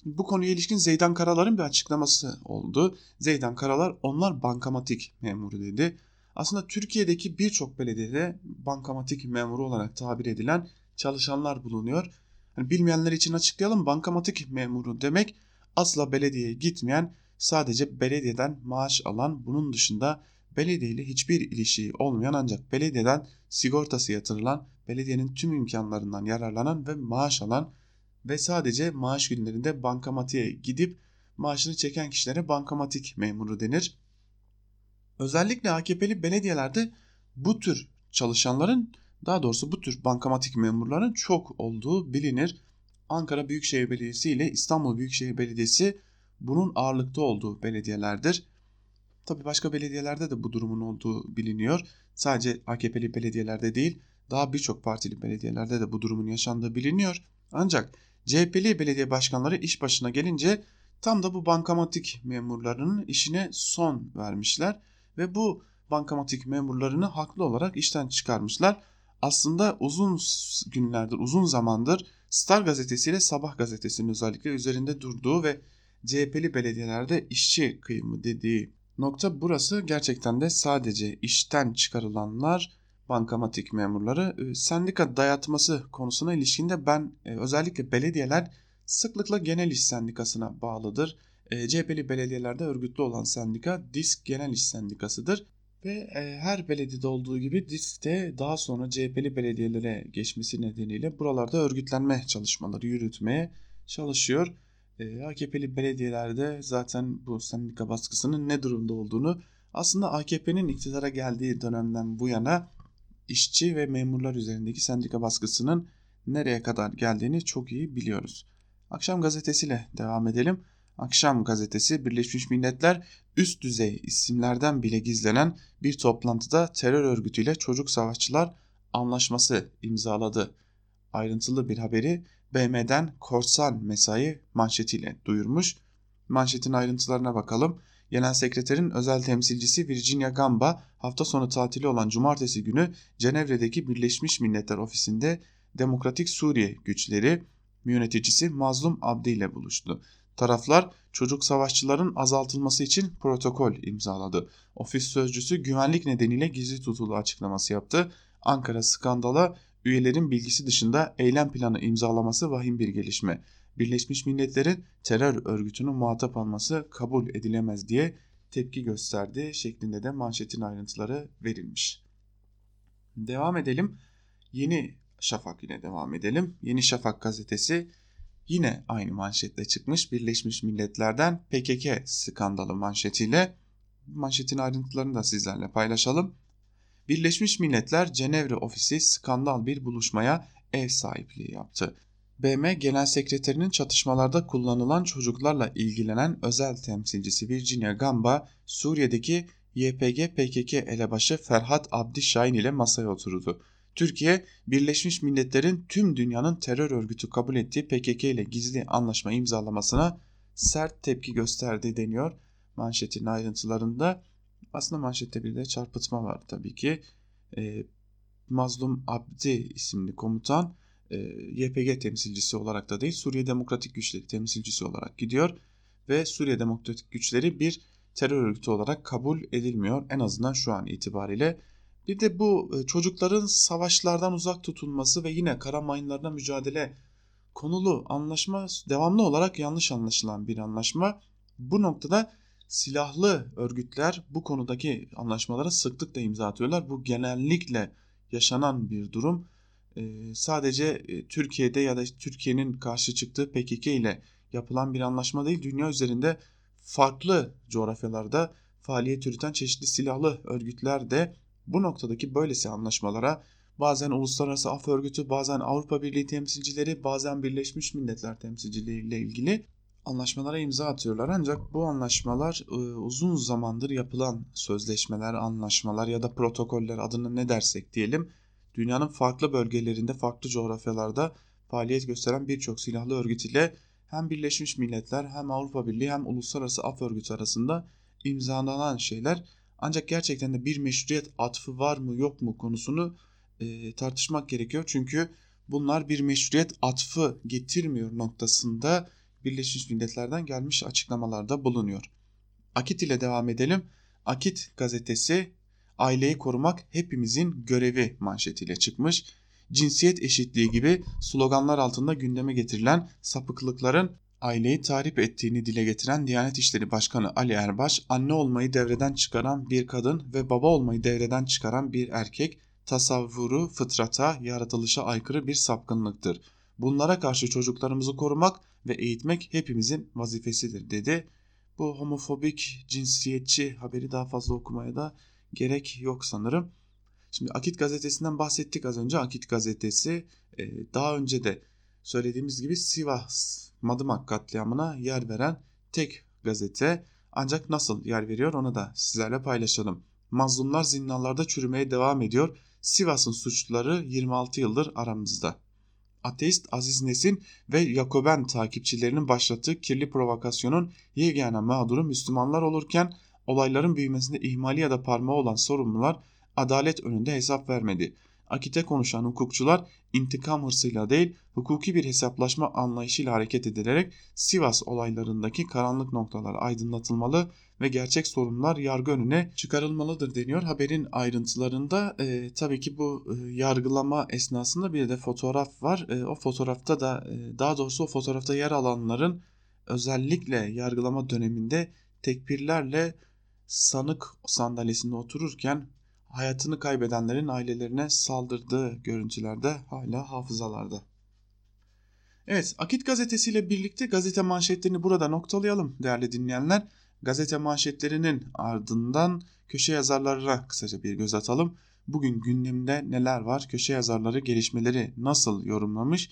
Bu konuya ilişkin Zeydan Karalar'ın bir açıklaması oldu. Zeydan Karalar onlar bankamatik memuru dedi. Aslında Türkiye'deki birçok belediyede bankamatik memuru olarak tabir edilen çalışanlar bulunuyor. Yani bilmeyenler için açıklayalım. Bankamatik memuru demek asla belediyeye gitmeyen, sadece belediyeden maaş alan, bunun dışında belediye ile hiçbir ilişiği olmayan ancak belediyeden sigortası yatırılan, belediyenin tüm imkanlarından yararlanan ve maaş alan ve sadece maaş günlerinde bankamatiğe gidip maaşını çeken kişilere bankamatik memuru denir. Özellikle AKP'li belediyelerde bu tür çalışanların daha doğrusu bu tür bankamatik memurların çok olduğu bilinir. Ankara Büyükşehir Belediyesi ile İstanbul Büyükşehir Belediyesi bunun ağırlıkta olduğu belediyelerdir. Tabi başka belediyelerde de bu durumun olduğu biliniyor. Sadece AKP'li belediyelerde değil daha birçok partili belediyelerde de bu durumun yaşandığı biliniyor. Ancak CHP'li belediye başkanları iş başına gelince Tam da bu bankamatik memurlarının işine son vermişler ve bu bankamatik memurlarını haklı olarak işten çıkarmışlar. Aslında uzun günlerdir, uzun zamandır Star gazetesiyle Sabah gazetesinin özellikle üzerinde durduğu ve CHP'li belediyelerde işçi kıyımı dediği nokta burası gerçekten de sadece işten çıkarılanlar bankamatik memurları e, sendika dayatması konusuna ilişkinde ben e, özellikle belediyeler sıklıkla genel iş sendikasına bağlıdır. E, CHP'li belediyelerde örgütlü olan sendika DİSK Genel İş Sendikası'dır. Ve e, her belediyede olduğu gibi DİSK'te daha sonra CHP'li belediyelere geçmesi nedeniyle buralarda örgütlenme çalışmaları yürütmeye çalışıyor. E, AKP'li belediyelerde zaten bu sendika baskısının ne durumda olduğunu aslında AKP'nin iktidara geldiği dönemden bu yana işçi ve memurlar üzerindeki sendika baskısının nereye kadar geldiğini çok iyi biliyoruz. Akşam gazetesiyle devam edelim. Akşam gazetesi Birleşmiş Milletler üst düzey isimlerden bile gizlenen bir toplantıda terör örgütüyle çocuk savaşçılar anlaşması imzaladı. Ayrıntılı bir haberi BM'den korsan mesai manşetiyle duyurmuş. Manşetin ayrıntılarına bakalım. Genel Sekreterin özel temsilcisi Virginia Gamba hafta sonu tatili olan cumartesi günü Cenevre'deki Birleşmiş Milletler Ofisi'nde Demokratik Suriye güçleri yöneticisi Mazlum Abdi ile buluştu. Taraflar çocuk savaşçıların azaltılması için protokol imzaladı. Ofis sözcüsü güvenlik nedeniyle gizli tutulu açıklaması yaptı. Ankara skandala üyelerin bilgisi dışında eylem planı imzalaması vahim bir gelişme. Birleşmiş Milletler'in terör örgütünü muhatap alması kabul edilemez diye tepki gösterdi şeklinde de manşetin ayrıntıları verilmiş. Devam edelim. Yeni Şafak ile devam edelim. Yeni Şafak gazetesi yine aynı manşetle çıkmış Birleşmiş Milletler'den PKK skandalı manşetiyle. Manşetin ayrıntılarını da sizlerle paylaşalım. Birleşmiş Milletler Cenevre ofisi skandal bir buluşmaya ev sahipliği yaptı. BM Genel Sekreterinin çatışmalarda kullanılan çocuklarla ilgilenen özel temsilcisi Virginia Gamba, Suriye'deki YPG PKK elebaşı Ferhat Abdi ile masaya oturdu. Türkiye, Birleşmiş Milletler'in tüm dünyanın terör örgütü kabul ettiği PKK ile gizli anlaşma imzalamasına sert tepki gösterdi deniyor manşetin ayrıntılarında. Aslında manşette bir de çarpıtma var tabii ki. E, Mazlum Abdi isimli komutan e, YPG temsilcisi olarak da değil Suriye Demokratik Güçleri temsilcisi olarak gidiyor ve Suriye Demokratik Güçleri bir terör örgütü olarak kabul edilmiyor en azından şu an itibariyle. Bir de bu e, çocukların savaşlardan uzak tutulması ve yine kara mayınlarına mücadele konulu anlaşma devamlı olarak yanlış anlaşılan bir anlaşma. Bu noktada silahlı örgütler bu konudaki anlaşmalara sıklıkla imza atıyorlar. Bu genellikle yaşanan bir durum. Ee, sadece e, Türkiye'de ya da Türkiye'nin karşı çıktığı PKK ile yapılan bir anlaşma değil. Dünya üzerinde farklı coğrafyalarda faaliyet yürüten çeşitli silahlı örgütler de bu noktadaki böylesi anlaşmalara bazen Uluslararası Af Örgütü, bazen Avrupa Birliği temsilcileri, bazen Birleşmiş Milletler temsilcileriyle ilgili anlaşmalara imza atıyorlar. Ancak bu anlaşmalar e, uzun zamandır yapılan sözleşmeler, anlaşmalar ya da protokoller adını ne dersek diyelim dünyanın farklı bölgelerinde, farklı coğrafyalarda faaliyet gösteren birçok silahlı örgüt ile hem Birleşmiş Milletler hem Avrupa Birliği hem Uluslararası Af Örgütü arasında imzalanan şeyler ancak gerçekten de bir meşruiyet atfı var mı yok mu konusunu e, tartışmak gerekiyor. Çünkü bunlar bir meşruiyet atfı getirmiyor noktasında Birleşmiş Milletler'den gelmiş açıklamalarda bulunuyor. Akit ile devam edelim. Akit gazetesi aileyi korumak hepimizin görevi manşetiyle çıkmış. Cinsiyet eşitliği gibi sloganlar altında gündeme getirilen sapıklıkların aileyi tarif ettiğini dile getiren Diyanet İşleri Başkanı Ali Erbaş, anne olmayı devreden çıkaran bir kadın ve baba olmayı devreden çıkaran bir erkek tasavvuru fıtrata, yaratılışa aykırı bir sapkınlıktır. Bunlara karşı çocuklarımızı korumak ve eğitmek hepimizin vazifesidir dedi. Bu homofobik, cinsiyetçi haberi daha fazla okumaya da gerek yok sanırım. Şimdi Akit gazetesinden bahsettik az önce. Akit gazetesi e, daha önce de söylediğimiz gibi Sivas Madımak katliamına yer veren tek gazete. Ancak nasıl yer veriyor onu da sizlerle paylaşalım. Mazlumlar zindanlarda çürümeye devam ediyor. Sivas'ın suçluları 26 yıldır aramızda. ateist Aziz Nesin ve Yakoben takipçilerinin başlattığı kirli provokasyonun yegane mağduru Müslümanlar olurken olayların büyümesinde ihmali ya da parmağı olan sorumlular adalet önünde hesap vermedi. Akite konuşan hukukçular intikam hırsıyla değil hukuki bir hesaplaşma anlayışıyla hareket edilerek Sivas olaylarındaki karanlık noktalar aydınlatılmalı ve gerçek sorunlar yargı önüne çıkarılmalıdır deniyor. Haberin ayrıntılarında e, tabii ki bu e, yargılama esnasında bir de fotoğraf var. E, o fotoğrafta da e, daha doğrusu o fotoğrafta yer alanların özellikle yargılama döneminde tekbirlerle sanık sandalyesinde otururken hayatını kaybedenlerin ailelerine saldırdığı görüntülerde hala hafızalarda. Evet, Akit gazetesiyle birlikte gazete manşetlerini burada noktalayalım değerli dinleyenler. Gazete manşetlerinin ardından köşe yazarlarına kısaca bir göz atalım. Bugün gündemde neler var? Köşe yazarları gelişmeleri nasıl yorumlamış?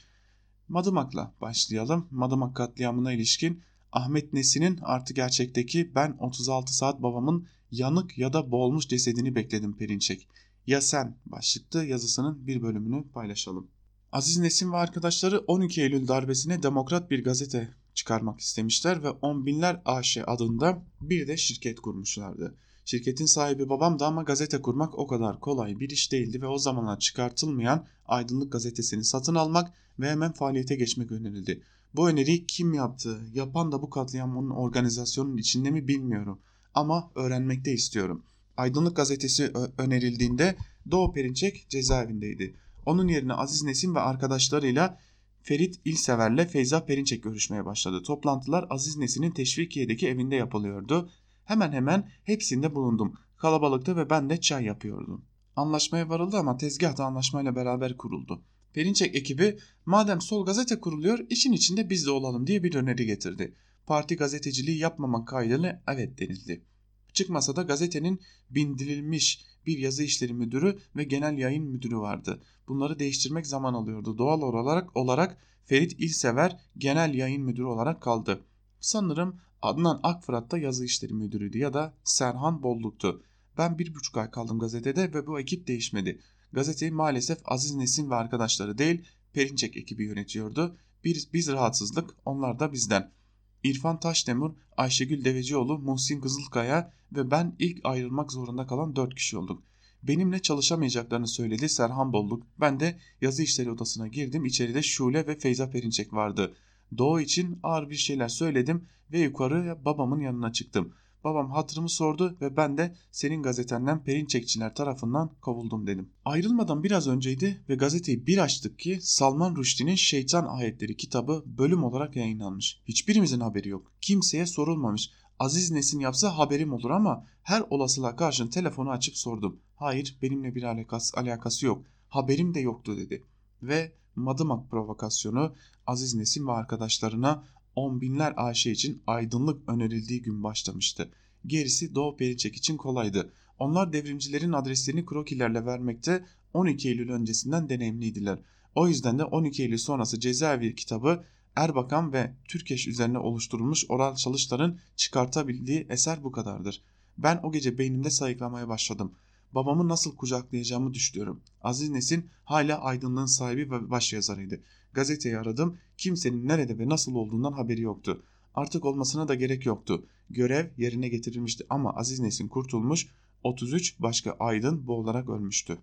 Madımak'la başlayalım. Madımak katliamına ilişkin Ahmet Nesin'in artı gerçekteki ben 36 saat babamın yanık ya da boğulmuş cesedini bekledim Perinçek. Ya sen başlıklı yazısının bir bölümünü paylaşalım. Aziz Nesin ve arkadaşları 12 Eylül darbesine demokrat bir gazete çıkarmak istemişler ve on binler AŞ adında bir de şirket kurmuşlardı. Şirketin sahibi babam da ama gazete kurmak o kadar kolay bir iş değildi ve o zamanlar çıkartılmayan Aydınlık gazetesini satın almak ve hemen faaliyete geçmek önerildi. Bu öneriyi kim yaptı, yapan da bu katliamın organizasyonun içinde mi bilmiyorum ama öğrenmekte istiyorum. Aydınlık gazetesi önerildiğinde Doğu Perinçek cezaevindeydi. Onun yerine Aziz Nesin ve arkadaşlarıyla Ferit İlsever'le Feyza Perinçek görüşmeye başladı. Toplantılar Aziz Nesin'in Teşvikiye'deki evinde yapılıyordu. Hemen hemen hepsinde bulundum. Kalabalıkta ve ben de çay yapıyordum. Anlaşmaya varıldı ama tezgah da anlaşmayla beraber kuruldu. Perinçek ekibi madem sol gazete kuruluyor işin içinde biz de olalım diye bir öneri getirdi. Parti gazeteciliği yapmamak kaydıyla evet denildi. Çıkmasa da gazetenin bindirilmiş bir yazı işleri müdürü ve genel yayın müdürü vardı. Bunları değiştirmek zaman alıyordu. Doğal olarak olarak Ferit İlsever genel yayın müdürü olarak kaldı. Sanırım Adnan Akfırat da yazı işleri müdürüydü ya da Serhan Bolluk'tu. Ben bir buçuk ay kaldım gazetede ve bu ekip değişmedi. Gazeteyi maalesef Aziz Nesin ve arkadaşları değil Perinçek ekibi yönetiyordu. Biz, biz rahatsızlık onlar da bizden. İrfan Taşdemir, Ayşegül Devecioğlu, Muhsin Kızılkaya ve ben ilk ayrılmak zorunda kalan 4 kişi olduk. Benimle çalışamayacaklarını söyledi Serhan Bolluk. Ben de yazı işleri odasına girdim. İçeride Şule ve Feyza Perinçek vardı. Doğu için ağır bir şeyler söyledim ve yukarı babamın yanına çıktım. Babam hatırımı sordu ve ben de senin gazetenden Perinçekçiler tarafından kovuldum dedim. Ayrılmadan biraz önceydi ve gazeteyi bir açtık ki Salman Rushdie'nin Şeytan Ayetleri kitabı bölüm olarak yayınlanmış. Hiçbirimizin haberi yok. Kimseye sorulmamış. Aziz Nesin yapsa haberim olur ama her olasılığa karşın telefonu açıp sordum. Hayır benimle bir alakası, alakası yok. Haberim de yoktu dedi. Ve Madımak provokasyonu Aziz Nesin ve arkadaşlarına on binler AŞ için aydınlık önerildiği gün başlamıştı. Gerisi Doğu Perinçek için kolaydı. Onlar devrimcilerin adreslerini krokilerle vermekte 12 Eylül öncesinden deneyimliydiler. O yüzden de 12 Eylül sonrası cezaevi kitabı Erbakan ve Türkeş üzerine oluşturulmuş oral çalışların çıkartabildiği eser bu kadardır. Ben o gece beynimde sayıklamaya başladım. Babamı nasıl kucaklayacağımı düşünüyorum. Aziz Nesin hala aydınlığın sahibi ve başyazarıydı. Gazeteyi aradım. Kimsenin nerede ve nasıl olduğundan haberi yoktu. Artık olmasına da gerek yoktu. Görev yerine getirilmişti ama Aziz Nesin kurtulmuş, 33 başka aydın boğularak ölmüştü.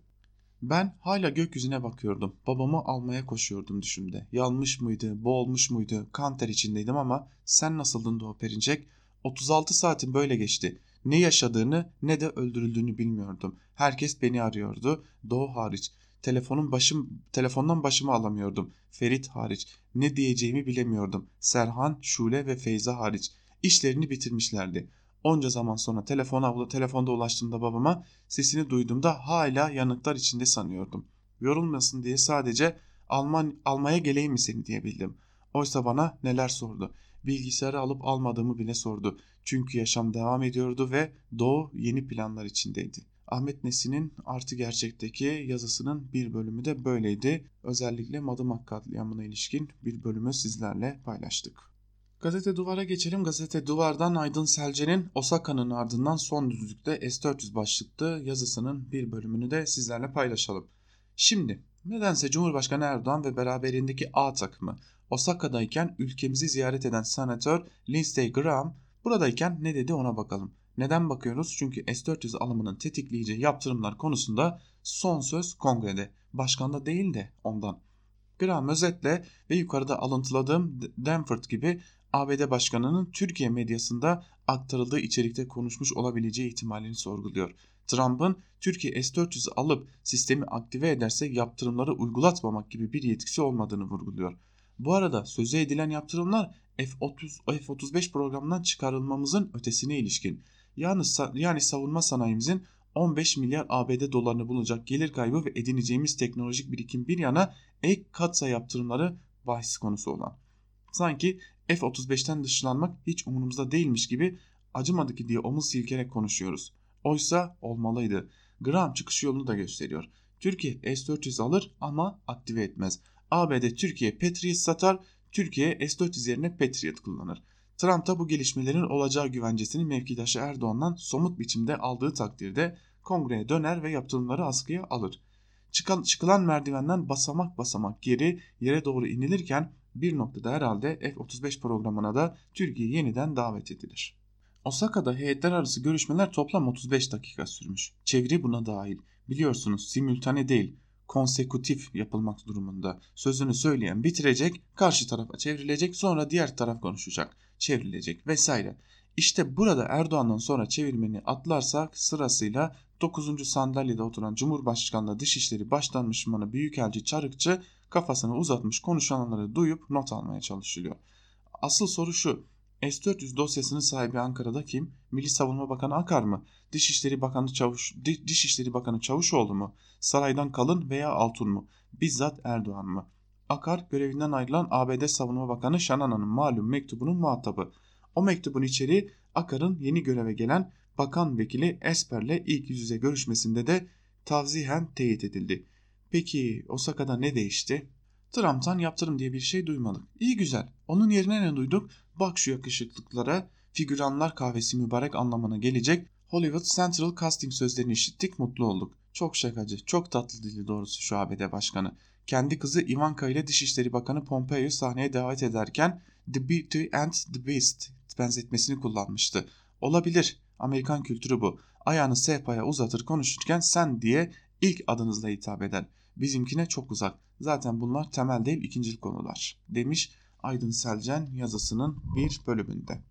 Ben hala gökyüzüne bakıyordum. Babamı almaya koşuyordum düşümde. Yanmış mıydı, boğulmuş muydu, kan ter içindeydim ama sen nasıldın Doğu Perinçek? 36 saatin böyle geçti. Ne yaşadığını ne de öldürüldüğünü bilmiyordum. Herkes beni arıyordu. Doğu hariç. Telefonun başım, telefondan başımı alamıyordum. Ferit hariç. Ne diyeceğimi bilemiyordum. Serhan, Şule ve Feyza hariç. İşlerini bitirmişlerdi. Onca zaman sonra telefona, telefonda ulaştığımda babama sesini duyduğumda hala yanıklar içinde sanıyordum. Yorulmasın diye sadece Alman, almaya geleyim mi seni diyebildim. Oysa bana neler sordu. Bilgisayarı alıp almadığımı bile sordu. Çünkü yaşam devam ediyordu ve Doğu yeni planlar içindeydi. Ahmet Nesin'in Artı Gerçek'teki yazısının bir bölümü de böyleydi. Özellikle Madımak katliamına ilişkin bir bölümü sizlerle paylaştık. Gazete Duvar'a geçelim. Gazete Duvar'dan Aydın Selce'nin Osaka'nın ardından son düzlükte S-400 başlıklı yazısının bir bölümünü de sizlerle paylaşalım. Şimdi Nedense Cumhurbaşkanı Erdoğan ve beraberindeki A takımı Osaka'dayken ülkemizi ziyaret eden senatör Lindsey Graham buradayken ne dedi ona bakalım. Neden bakıyoruz? Çünkü S-400 alımının tetikleyici yaptırımlar konusunda son söz kongrede. Başkanda değil de ondan. Graham özetle ve yukarıda alıntıladığım Danford gibi ABD Başkanı'nın Türkiye medyasında aktarıldığı içerikte konuşmuş olabileceği ihtimalini sorguluyor. Trump'ın Türkiye S-400'ı alıp sistemi aktive ederse yaptırımları uygulatmamak gibi bir yetkisi olmadığını vurguluyor. Bu arada sözü edilen yaptırımlar F-30, F-35 programından çıkarılmamızın ötesine ilişkin. Yani, yani savunma sanayimizin 15 milyar ABD dolarını bulacak gelir kaybı ve edineceğimiz teknolojik birikim bir yana ek katsa yaptırımları bahis konusu olan. Sanki F-35'ten dışlanmak hiç umurumuzda değilmiş gibi acımadı ki diye omuz silkerek konuşuyoruz. Oysa olmalıydı. Graham çıkış yolunu da gösteriyor. Türkiye S-400 alır ama aktive etmez. ABD Türkiye Patriot satar, Türkiye S-400 yerine Patriot kullanır. Trump da bu gelişmelerin olacağı güvencesini mevkidaşı Erdoğan'dan somut biçimde aldığı takdirde kongreye döner ve yaptırımları askıya alır. Çıkan, çıkılan merdivenden basamak basamak geri yere doğru inilirken bir noktada herhalde F-35 programına da Türkiye yeniden davet edilir. Osaka'da heyetler arası görüşmeler toplam 35 dakika sürmüş. Çeviri buna dahil. Biliyorsunuz simültane değil, konsekutif yapılmak durumunda. Sözünü söyleyen bitirecek, karşı tarafa çevrilecek, sonra diğer taraf konuşacak, çevrilecek vesaire. İşte burada Erdoğan'dan sonra çevirmeni atlarsak sırasıyla 9. sandalyede oturan Cumhurbaşkanlığı Dışişleri Başdanışmanı Büyükelçi Çarıkçı kafasını uzatmış konuşanları duyup not almaya çalışılıyor. Asıl soru şu. S-400 dosyasının sahibi Ankara'da kim? Milli Savunma Bakanı Akar mı? Dışişleri Bakanı Çavuş, Dışişleri Bakanı Çavuşoğlu mu? Saraydan Kalın veya Altun mu? Bizzat Erdoğan mı? Akar görevinden ayrılan ABD Savunma Bakanı Şanana'nın malum mektubunun muhatabı. O mektubun içeriği Akar'ın yeni göreve gelen Bakan Vekili Esper'le ilk yüz yüze görüşmesinde de tavzihen teyit edildi. Peki Osaka'da ne değişti? Trump'tan yaptırım diye bir şey duymadık. İyi güzel. Onun yerine ne duyduk? Bak şu yakışıklıklara figüranlar kahvesi mübarek anlamına gelecek Hollywood Central Casting sözlerini işittik mutlu olduk. Çok şakacı, çok tatlı dili doğrusu şu ABD başkanı. Kendi kızı Ivanka ile Dışişleri Bakanı Pompeo sahneye davet ederken The Beauty and the Beast benzetmesini kullanmıştı. Olabilir. Amerikan kültürü bu. Ayağını sehpaya uzatır konuşurken sen diye ilk adınızla hitap eder. Bizimkine çok uzak. Zaten bunlar temel değil ikincil konular demiş Aydın Selcen yazısının bir bölümünde.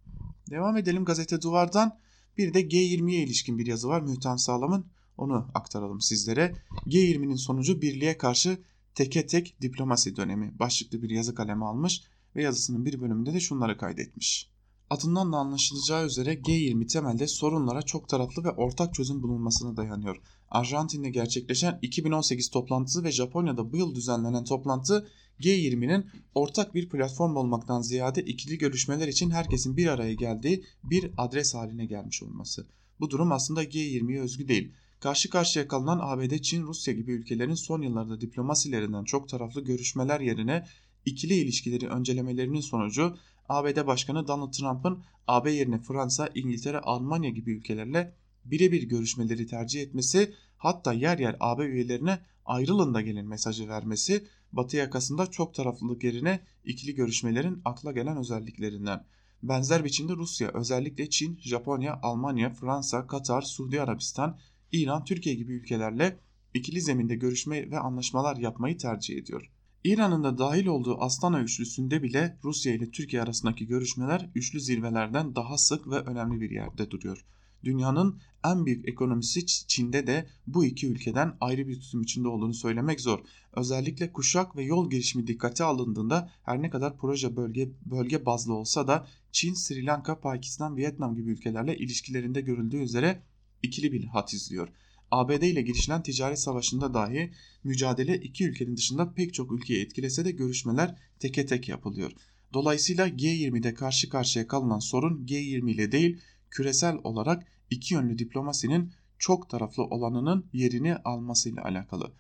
Devam edelim gazete duvardan. Bir de G20'ye ilişkin bir yazı var Mühtan Sağlam'ın. Onu aktaralım sizlere. G20'nin sonucu birliğe karşı teke tek diplomasi dönemi başlıklı bir yazı kalemi almış ve yazısının bir bölümünde de şunları kaydetmiş. Adından da anlaşılacağı üzere G20 temelde sorunlara çok taraflı ve ortak çözüm bulunmasına dayanıyor. Arjantin'de gerçekleşen 2018 toplantısı ve Japonya'da bu yıl düzenlenen toplantı G20'nin ortak bir platform olmaktan ziyade ikili görüşmeler için herkesin bir araya geldiği bir adres haline gelmiş olması. Bu durum aslında G20'ye özgü değil. Karşı karşıya kalınan ABD, Çin, Rusya gibi ülkelerin son yıllarda diplomasilerinden çok taraflı görüşmeler yerine ikili ilişkileri öncelemelerinin sonucu ABD Başkanı Donald Trump'ın AB yerine Fransa, İngiltere, Almanya gibi ülkelerle birebir görüşmeleri tercih etmesi hatta yer yer AB üyelerine ayrılın da gelin mesajı vermesi Batı yakasında çok taraflılık yerine ikili görüşmelerin akla gelen özelliklerinden. Benzer biçimde Rusya özellikle Çin, Japonya, Almanya, Fransa, Katar, Suudi Arabistan, İran, Türkiye gibi ülkelerle ikili zeminde görüşme ve anlaşmalar yapmayı tercih ediyor. İran'ın da dahil olduğu Astana üçlüsünde bile Rusya ile Türkiye arasındaki görüşmeler üçlü zirvelerden daha sık ve önemli bir yerde duruyor. Dünyanın en büyük ekonomisi Çin'de de bu iki ülkeden ayrı bir tutum içinde olduğunu söylemek zor. Özellikle kuşak ve yol gelişimi dikkate alındığında her ne kadar proje bölge bölge bazlı olsa da Çin, Sri Lanka, Pakistan, Vietnam gibi ülkelerle ilişkilerinde görüldüğü üzere ikili bir hat izliyor. ABD ile girişilen ticaret savaşında dahi mücadele iki ülkenin dışında pek çok ülkeyi etkilese de görüşmeler teke tek yapılıyor. Dolayısıyla G20'de karşı karşıya kalınan sorun G20 ile değil küresel olarak iki yönlü diplomasinin çok taraflı olanının yerini almasıyla alakalı.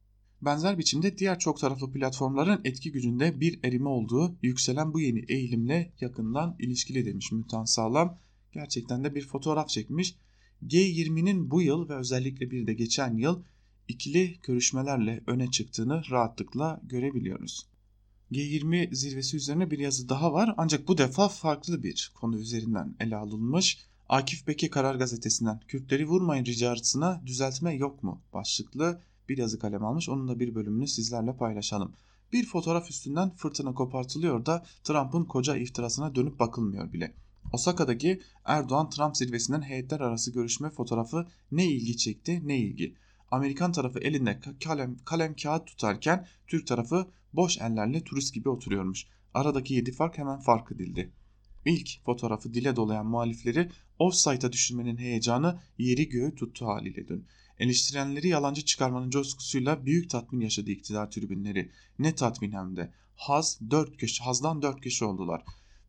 Benzer biçimde diğer çok taraflı platformların etki gücünde bir erime olduğu yükselen bu yeni eğilimle yakından ilişkili demiş Mütan Sağlam. Gerçekten de bir fotoğraf çekmiş. G20'nin bu yıl ve özellikle bir de geçen yıl ikili görüşmelerle öne çıktığını rahatlıkla görebiliyoruz. G20 zirvesi üzerine bir yazı daha var ancak bu defa farklı bir konu üzerinden ele alınmış. Akif Beki Karar Gazetesi'nden Kürtleri vurmayın ricasına düzeltme yok mu başlıklı bir yazı kalem almış. Onun da bir bölümünü sizlerle paylaşalım. Bir fotoğraf üstünden fırtına kopartılıyor da Trump'ın koca iftirasına dönüp bakılmıyor bile. Osaka'daki Erdoğan-Trump zirvesinden heyetler arası görüşme fotoğrafı ne ilgi çekti ne ilgi. Amerikan tarafı elinde kalem, kalem kağıt tutarken Türk tarafı boş ellerle turist gibi oturuyormuş. Aradaki yedi fark hemen fark edildi. İlk fotoğrafı dile dolayan muhalifleri offside'a düşürmenin heyecanı yeri göğü tuttu haliyle dün. Eleştirenleri yalancı çıkarmanın coşkusuyla büyük tatmin yaşadı iktidar tribünleri. Ne tatmin hem de. Haz dört köşe, hazdan dört köşe oldular.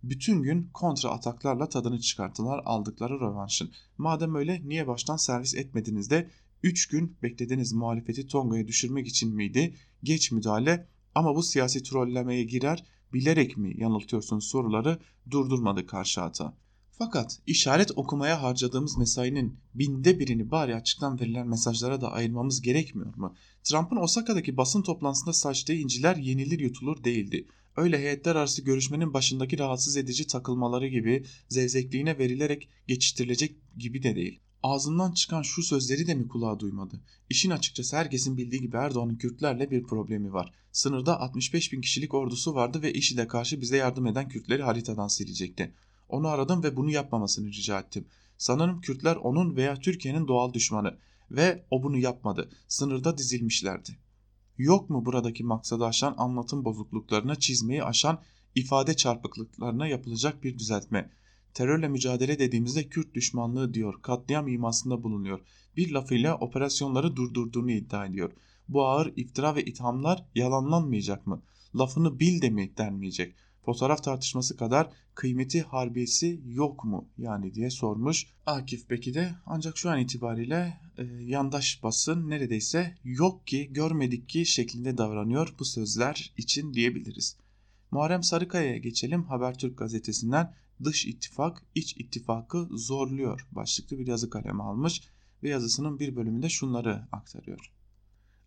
Bütün gün kontra ataklarla tadını çıkarttılar aldıkları rövanşın. Madem öyle niye baştan servis etmediniz de 3 gün beklediniz muhalefeti Tonga'ya düşürmek için miydi? Geç müdahale ama bu siyasi trollemeye girer bilerek mi yanıltıyorsunuz soruları durdurmadı karşı ata. Fakat işaret okumaya harcadığımız mesainin binde birini bari açıktan verilen mesajlara da ayırmamız gerekmiyor mu? Trump'ın Osaka'daki basın toplantısında saçtığı inciler yenilir yutulur değildi. Öyle heyetler arası görüşmenin başındaki rahatsız edici takılmaları gibi zevzekliğine verilerek geçiştirilecek gibi de değil. Ağzından çıkan şu sözleri de mi kulağa duymadı? İşin açıkçası herkesin bildiği gibi Erdoğan'ın Kürtlerle bir problemi var. Sınırda 65 bin kişilik ordusu vardı ve IŞİD'e karşı bize yardım eden Kürtleri haritadan silecekti. Onu aradım ve bunu yapmamasını rica ettim. Sanırım Kürtler onun veya Türkiye'nin doğal düşmanı ve o bunu yapmadı. Sınırda dizilmişlerdi. Yok mu buradaki maksadı aşan anlatım bozukluklarına çizmeyi aşan ifade çarpıklıklarına yapılacak bir düzeltme? Terörle mücadele dediğimizde Kürt düşmanlığı diyor, katliam imasında bulunuyor. Bir lafıyla operasyonları durdurduğunu iddia ediyor. Bu ağır iftira ve ithamlar yalanlanmayacak mı? Lafını bil de mi denmeyecek? fotoğraf tartışması kadar kıymeti harbiyesi yok mu yani diye sormuş Akif Beki de ancak şu an itibariyle e, yandaş basın neredeyse yok ki görmedik ki şeklinde davranıyor bu sözler için diyebiliriz. Muharrem Sarıkaya'ya geçelim Habertürk gazetesinden dış ittifak iç ittifakı zorluyor başlıklı bir yazı kaleme almış ve yazısının bir bölümünde şunları aktarıyor.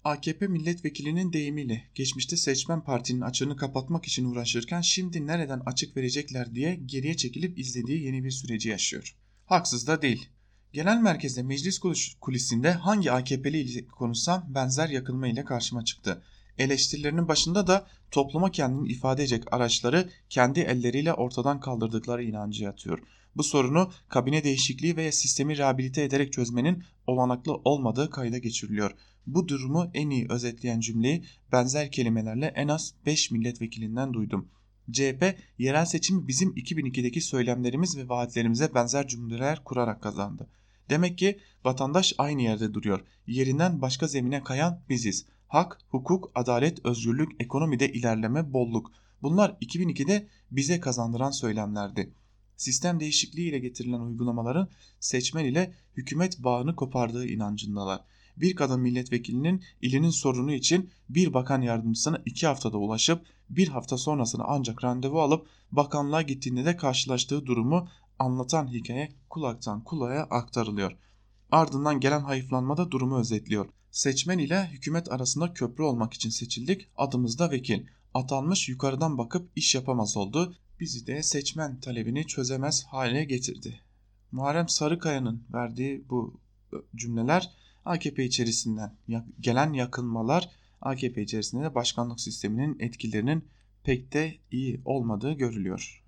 AKP milletvekilinin deyimiyle geçmişte seçmen partinin açığını kapatmak için uğraşırken şimdi nereden açık verecekler diye geriye çekilip izlediği yeni bir süreci yaşıyor. Haksız da değil. Genel merkezde meclis kulisinde hangi AKP'li konuşsam benzer yakınma ile karşıma çıktı. Eleştirilerinin başında da topluma kendini ifade edecek araçları kendi elleriyle ortadan kaldırdıkları inancı yatıyor. Bu sorunu kabine değişikliği veya sistemi rehabilite ederek çözmenin olanaklı olmadığı kayda geçiriliyor. Bu durumu en iyi özetleyen cümleyi benzer kelimelerle en az 5 milletvekilinden duydum. CHP yerel seçimi bizim 2002'deki söylemlerimiz ve vaatlerimize benzer cümleler kurarak kazandı. Demek ki vatandaş aynı yerde duruyor. Yerinden başka zemine kayan biziz. Hak, hukuk, adalet, özgürlük, ekonomide ilerleme, bolluk. Bunlar 2002'de bize kazandıran söylemlerdi. Sistem değişikliği ile getirilen uygulamaların seçmen ile hükümet bağını kopardığı inancındalar bir kadın milletvekilinin ilinin sorunu için bir bakan yardımcısına iki haftada ulaşıp bir hafta sonrasını ancak randevu alıp bakanlığa gittiğinde de karşılaştığı durumu anlatan hikaye kulaktan kulağa aktarılıyor. Ardından gelen hayıflanma durumu özetliyor. Seçmen ile hükümet arasında köprü olmak için seçildik. Adımızda vekil. Atanmış yukarıdan bakıp iş yapamaz oldu. Bizi de seçmen talebini çözemez hale getirdi. Muharrem Sarıkaya'nın verdiği bu cümleler AKP içerisinden gelen yakınmalar AKP içerisinde de başkanlık sisteminin etkilerinin pek de iyi olmadığı görülüyor.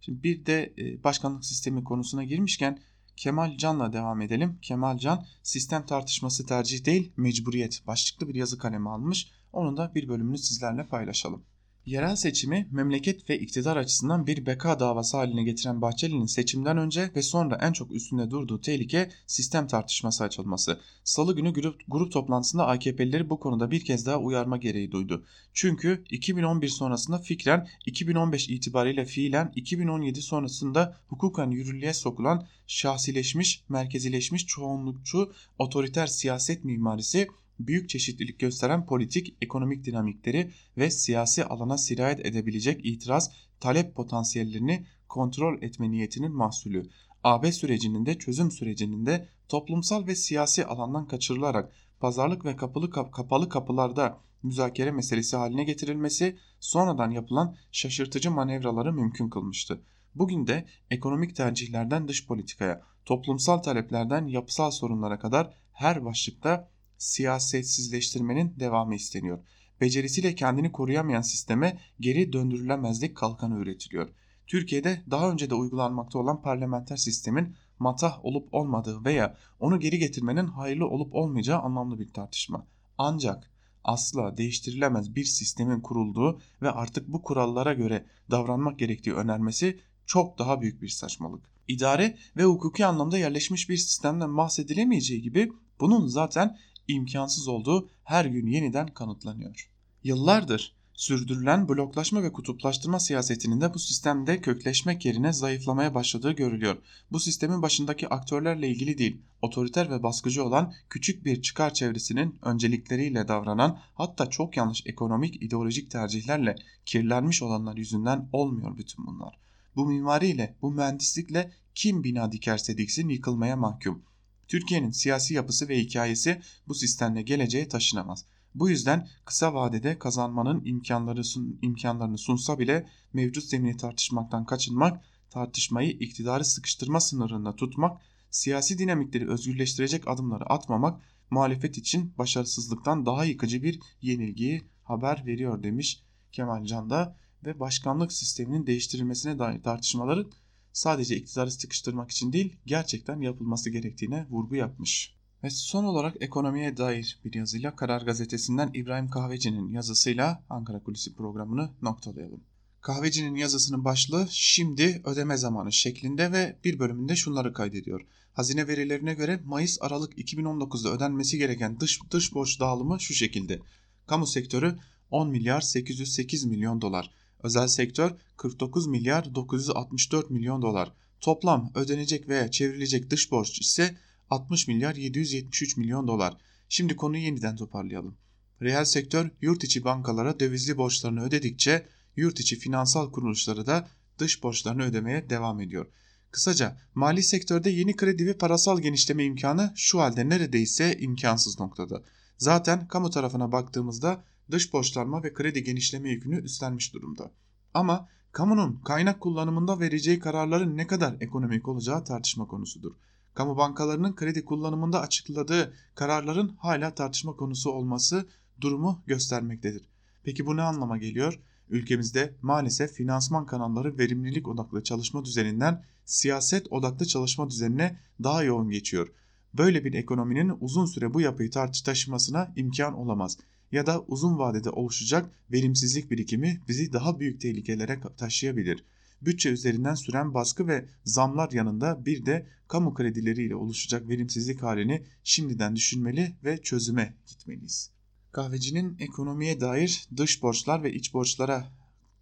Şimdi bir de e, başkanlık sistemi konusuna girmişken Kemal Can'la devam edelim. Kemal Can sistem tartışması tercih değil mecburiyet başlıklı bir yazı kalemi almış. Onun da bir bölümünü sizlerle paylaşalım. Yerel seçimi memleket ve iktidar açısından bir beka davası haline getiren Bahçeli'nin seçimden önce ve sonra en çok üstünde durduğu tehlike sistem tartışması açılması. Salı günü grup, grup toplantısında AKP'lileri bu konuda bir kez daha uyarma gereği duydu. Çünkü 2011 sonrasında fikren 2015 itibariyle fiilen 2017 sonrasında hukuken yürürlüğe sokulan şahsileşmiş, merkezileşmiş çoğunlukçu otoriter siyaset mimarisi büyük çeşitlilik gösteren politik, ekonomik dinamikleri ve siyasi alana sirayet edebilecek itiraz, talep potansiyellerini kontrol etme niyetinin mahsulü. AB sürecinin de çözüm sürecinin de toplumsal ve siyasi alandan kaçırılarak pazarlık ve kapalı, kapalı kapılarda müzakere meselesi haline getirilmesi sonradan yapılan şaşırtıcı manevraları mümkün kılmıştı. Bugün de ekonomik tercihlerden dış politikaya, toplumsal taleplerden yapısal sorunlara kadar her başlıkta siyasetsizleştirmenin devamı isteniyor. Becerisiyle kendini koruyamayan sisteme geri döndürülemezlik kalkanı üretiliyor. Türkiye'de daha önce de uygulanmakta olan parlamenter sistemin matah olup olmadığı veya onu geri getirmenin hayırlı olup olmayacağı anlamlı bir tartışma. Ancak asla değiştirilemez bir sistemin kurulduğu ve artık bu kurallara göre davranmak gerektiği önermesi çok daha büyük bir saçmalık. İdare ve hukuki anlamda yerleşmiş bir sistemden bahsedilemeyeceği gibi bunun zaten imkansız olduğu her gün yeniden kanıtlanıyor. Yıllardır sürdürülen bloklaşma ve kutuplaştırma siyasetinin de bu sistemde kökleşmek yerine zayıflamaya başladığı görülüyor. Bu sistemin başındaki aktörlerle ilgili değil, otoriter ve baskıcı olan küçük bir çıkar çevresinin öncelikleriyle davranan hatta çok yanlış ekonomik ideolojik tercihlerle kirlenmiş olanlar yüzünden olmuyor bütün bunlar. Bu mimariyle, bu mühendislikle kim bina dikerse diksin yıkılmaya mahkum. Türkiye'nin siyasi yapısı ve hikayesi bu sistemle geleceğe taşınamaz. Bu yüzden kısa vadede kazanmanın imkanları sun, imkanlarını sunsa bile mevcut zemini tartışmaktan kaçınmak, tartışmayı iktidarı sıkıştırma sınırında tutmak, siyasi dinamikleri özgürleştirecek adımları atmamak muhalefet için başarısızlıktan daha yıkıcı bir yenilgiyi haber veriyor demiş Kemal Can da ve başkanlık sisteminin değiştirilmesine dair tartışmaların sadece iktidarı sıkıştırmak için değil gerçekten yapılması gerektiğine vurgu yapmış. Ve son olarak ekonomiye dair bir yazıyla Karar Gazetesi'nden İbrahim Kahveci'nin yazısıyla Ankara Kulisi programını noktalayalım. Kahveci'nin yazısının başlığı şimdi ödeme zamanı şeklinde ve bir bölümünde şunları kaydediyor. Hazine verilerine göre Mayıs-Aralık 2019'da ödenmesi gereken dış, dış borç dağılımı şu şekilde. Kamu sektörü 10 milyar 808 milyon dolar, özel sektör 49 milyar 964 milyon dolar. Toplam ödenecek veya çevrilecek dış borç ise 60 milyar 773 milyon dolar. Şimdi konuyu yeniden toparlayalım. Reel sektör yurt içi bankalara dövizli borçlarını ödedikçe yurt içi finansal kuruluşları da dış borçlarını ödemeye devam ediyor. Kısaca mali sektörde yeni kredi ve parasal genişleme imkanı şu halde neredeyse imkansız noktada. Zaten kamu tarafına baktığımızda dış borçlanma ve kredi genişleme yükünü üstlenmiş durumda. Ama kamunun kaynak kullanımında vereceği kararların ne kadar ekonomik olacağı tartışma konusudur kamu bankalarının kredi kullanımında açıkladığı kararların hala tartışma konusu olması durumu göstermektedir. Peki bu ne anlama geliyor? Ülkemizde maalesef finansman kanalları verimlilik odaklı çalışma düzeninden siyaset odaklı çalışma düzenine daha yoğun geçiyor. Böyle bir ekonominin uzun süre bu yapıyı tartış taşımasına imkan olamaz ya da uzun vadede oluşacak verimsizlik birikimi bizi daha büyük tehlikelere taşıyabilir.'' bütçe üzerinden süren baskı ve zamlar yanında bir de kamu kredileriyle oluşacak verimsizlik halini şimdiden düşünmeli ve çözüme gitmeliyiz. Kahvecinin ekonomiye dair dış borçlar ve iç borçlara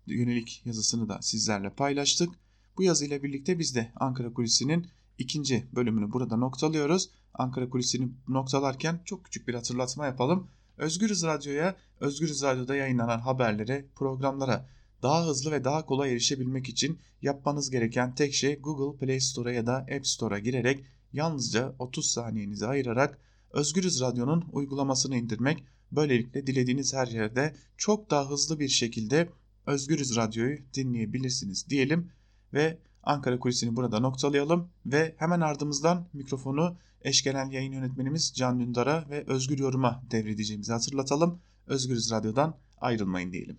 yönelik yazısını da sizlerle paylaştık. Bu yazıyla birlikte biz de Ankara Kulisi'nin ikinci bölümünü burada noktalıyoruz. Ankara Kulisi'ni noktalarken çok küçük bir hatırlatma yapalım. Özgürüz Radyo'ya, Özgürüz Radyo'da yayınlanan haberlere, programlara daha hızlı ve daha kolay erişebilmek için yapmanız gereken tek şey Google Play Store'a ya da App Store'a girerek yalnızca 30 saniyenizi ayırarak Özgürüz Radyo'nun uygulamasını indirmek. Böylelikle dilediğiniz her yerde çok daha hızlı bir şekilde Özgürüz Radyo'yu dinleyebilirsiniz diyelim ve Ankara Kulisi'ni burada noktalayalım ve hemen ardımızdan mikrofonu eş genel yayın yönetmenimiz Can Dündar'a ve Özgür Yorum'a devredeceğimizi hatırlatalım. Özgürüz Radyo'dan ayrılmayın diyelim.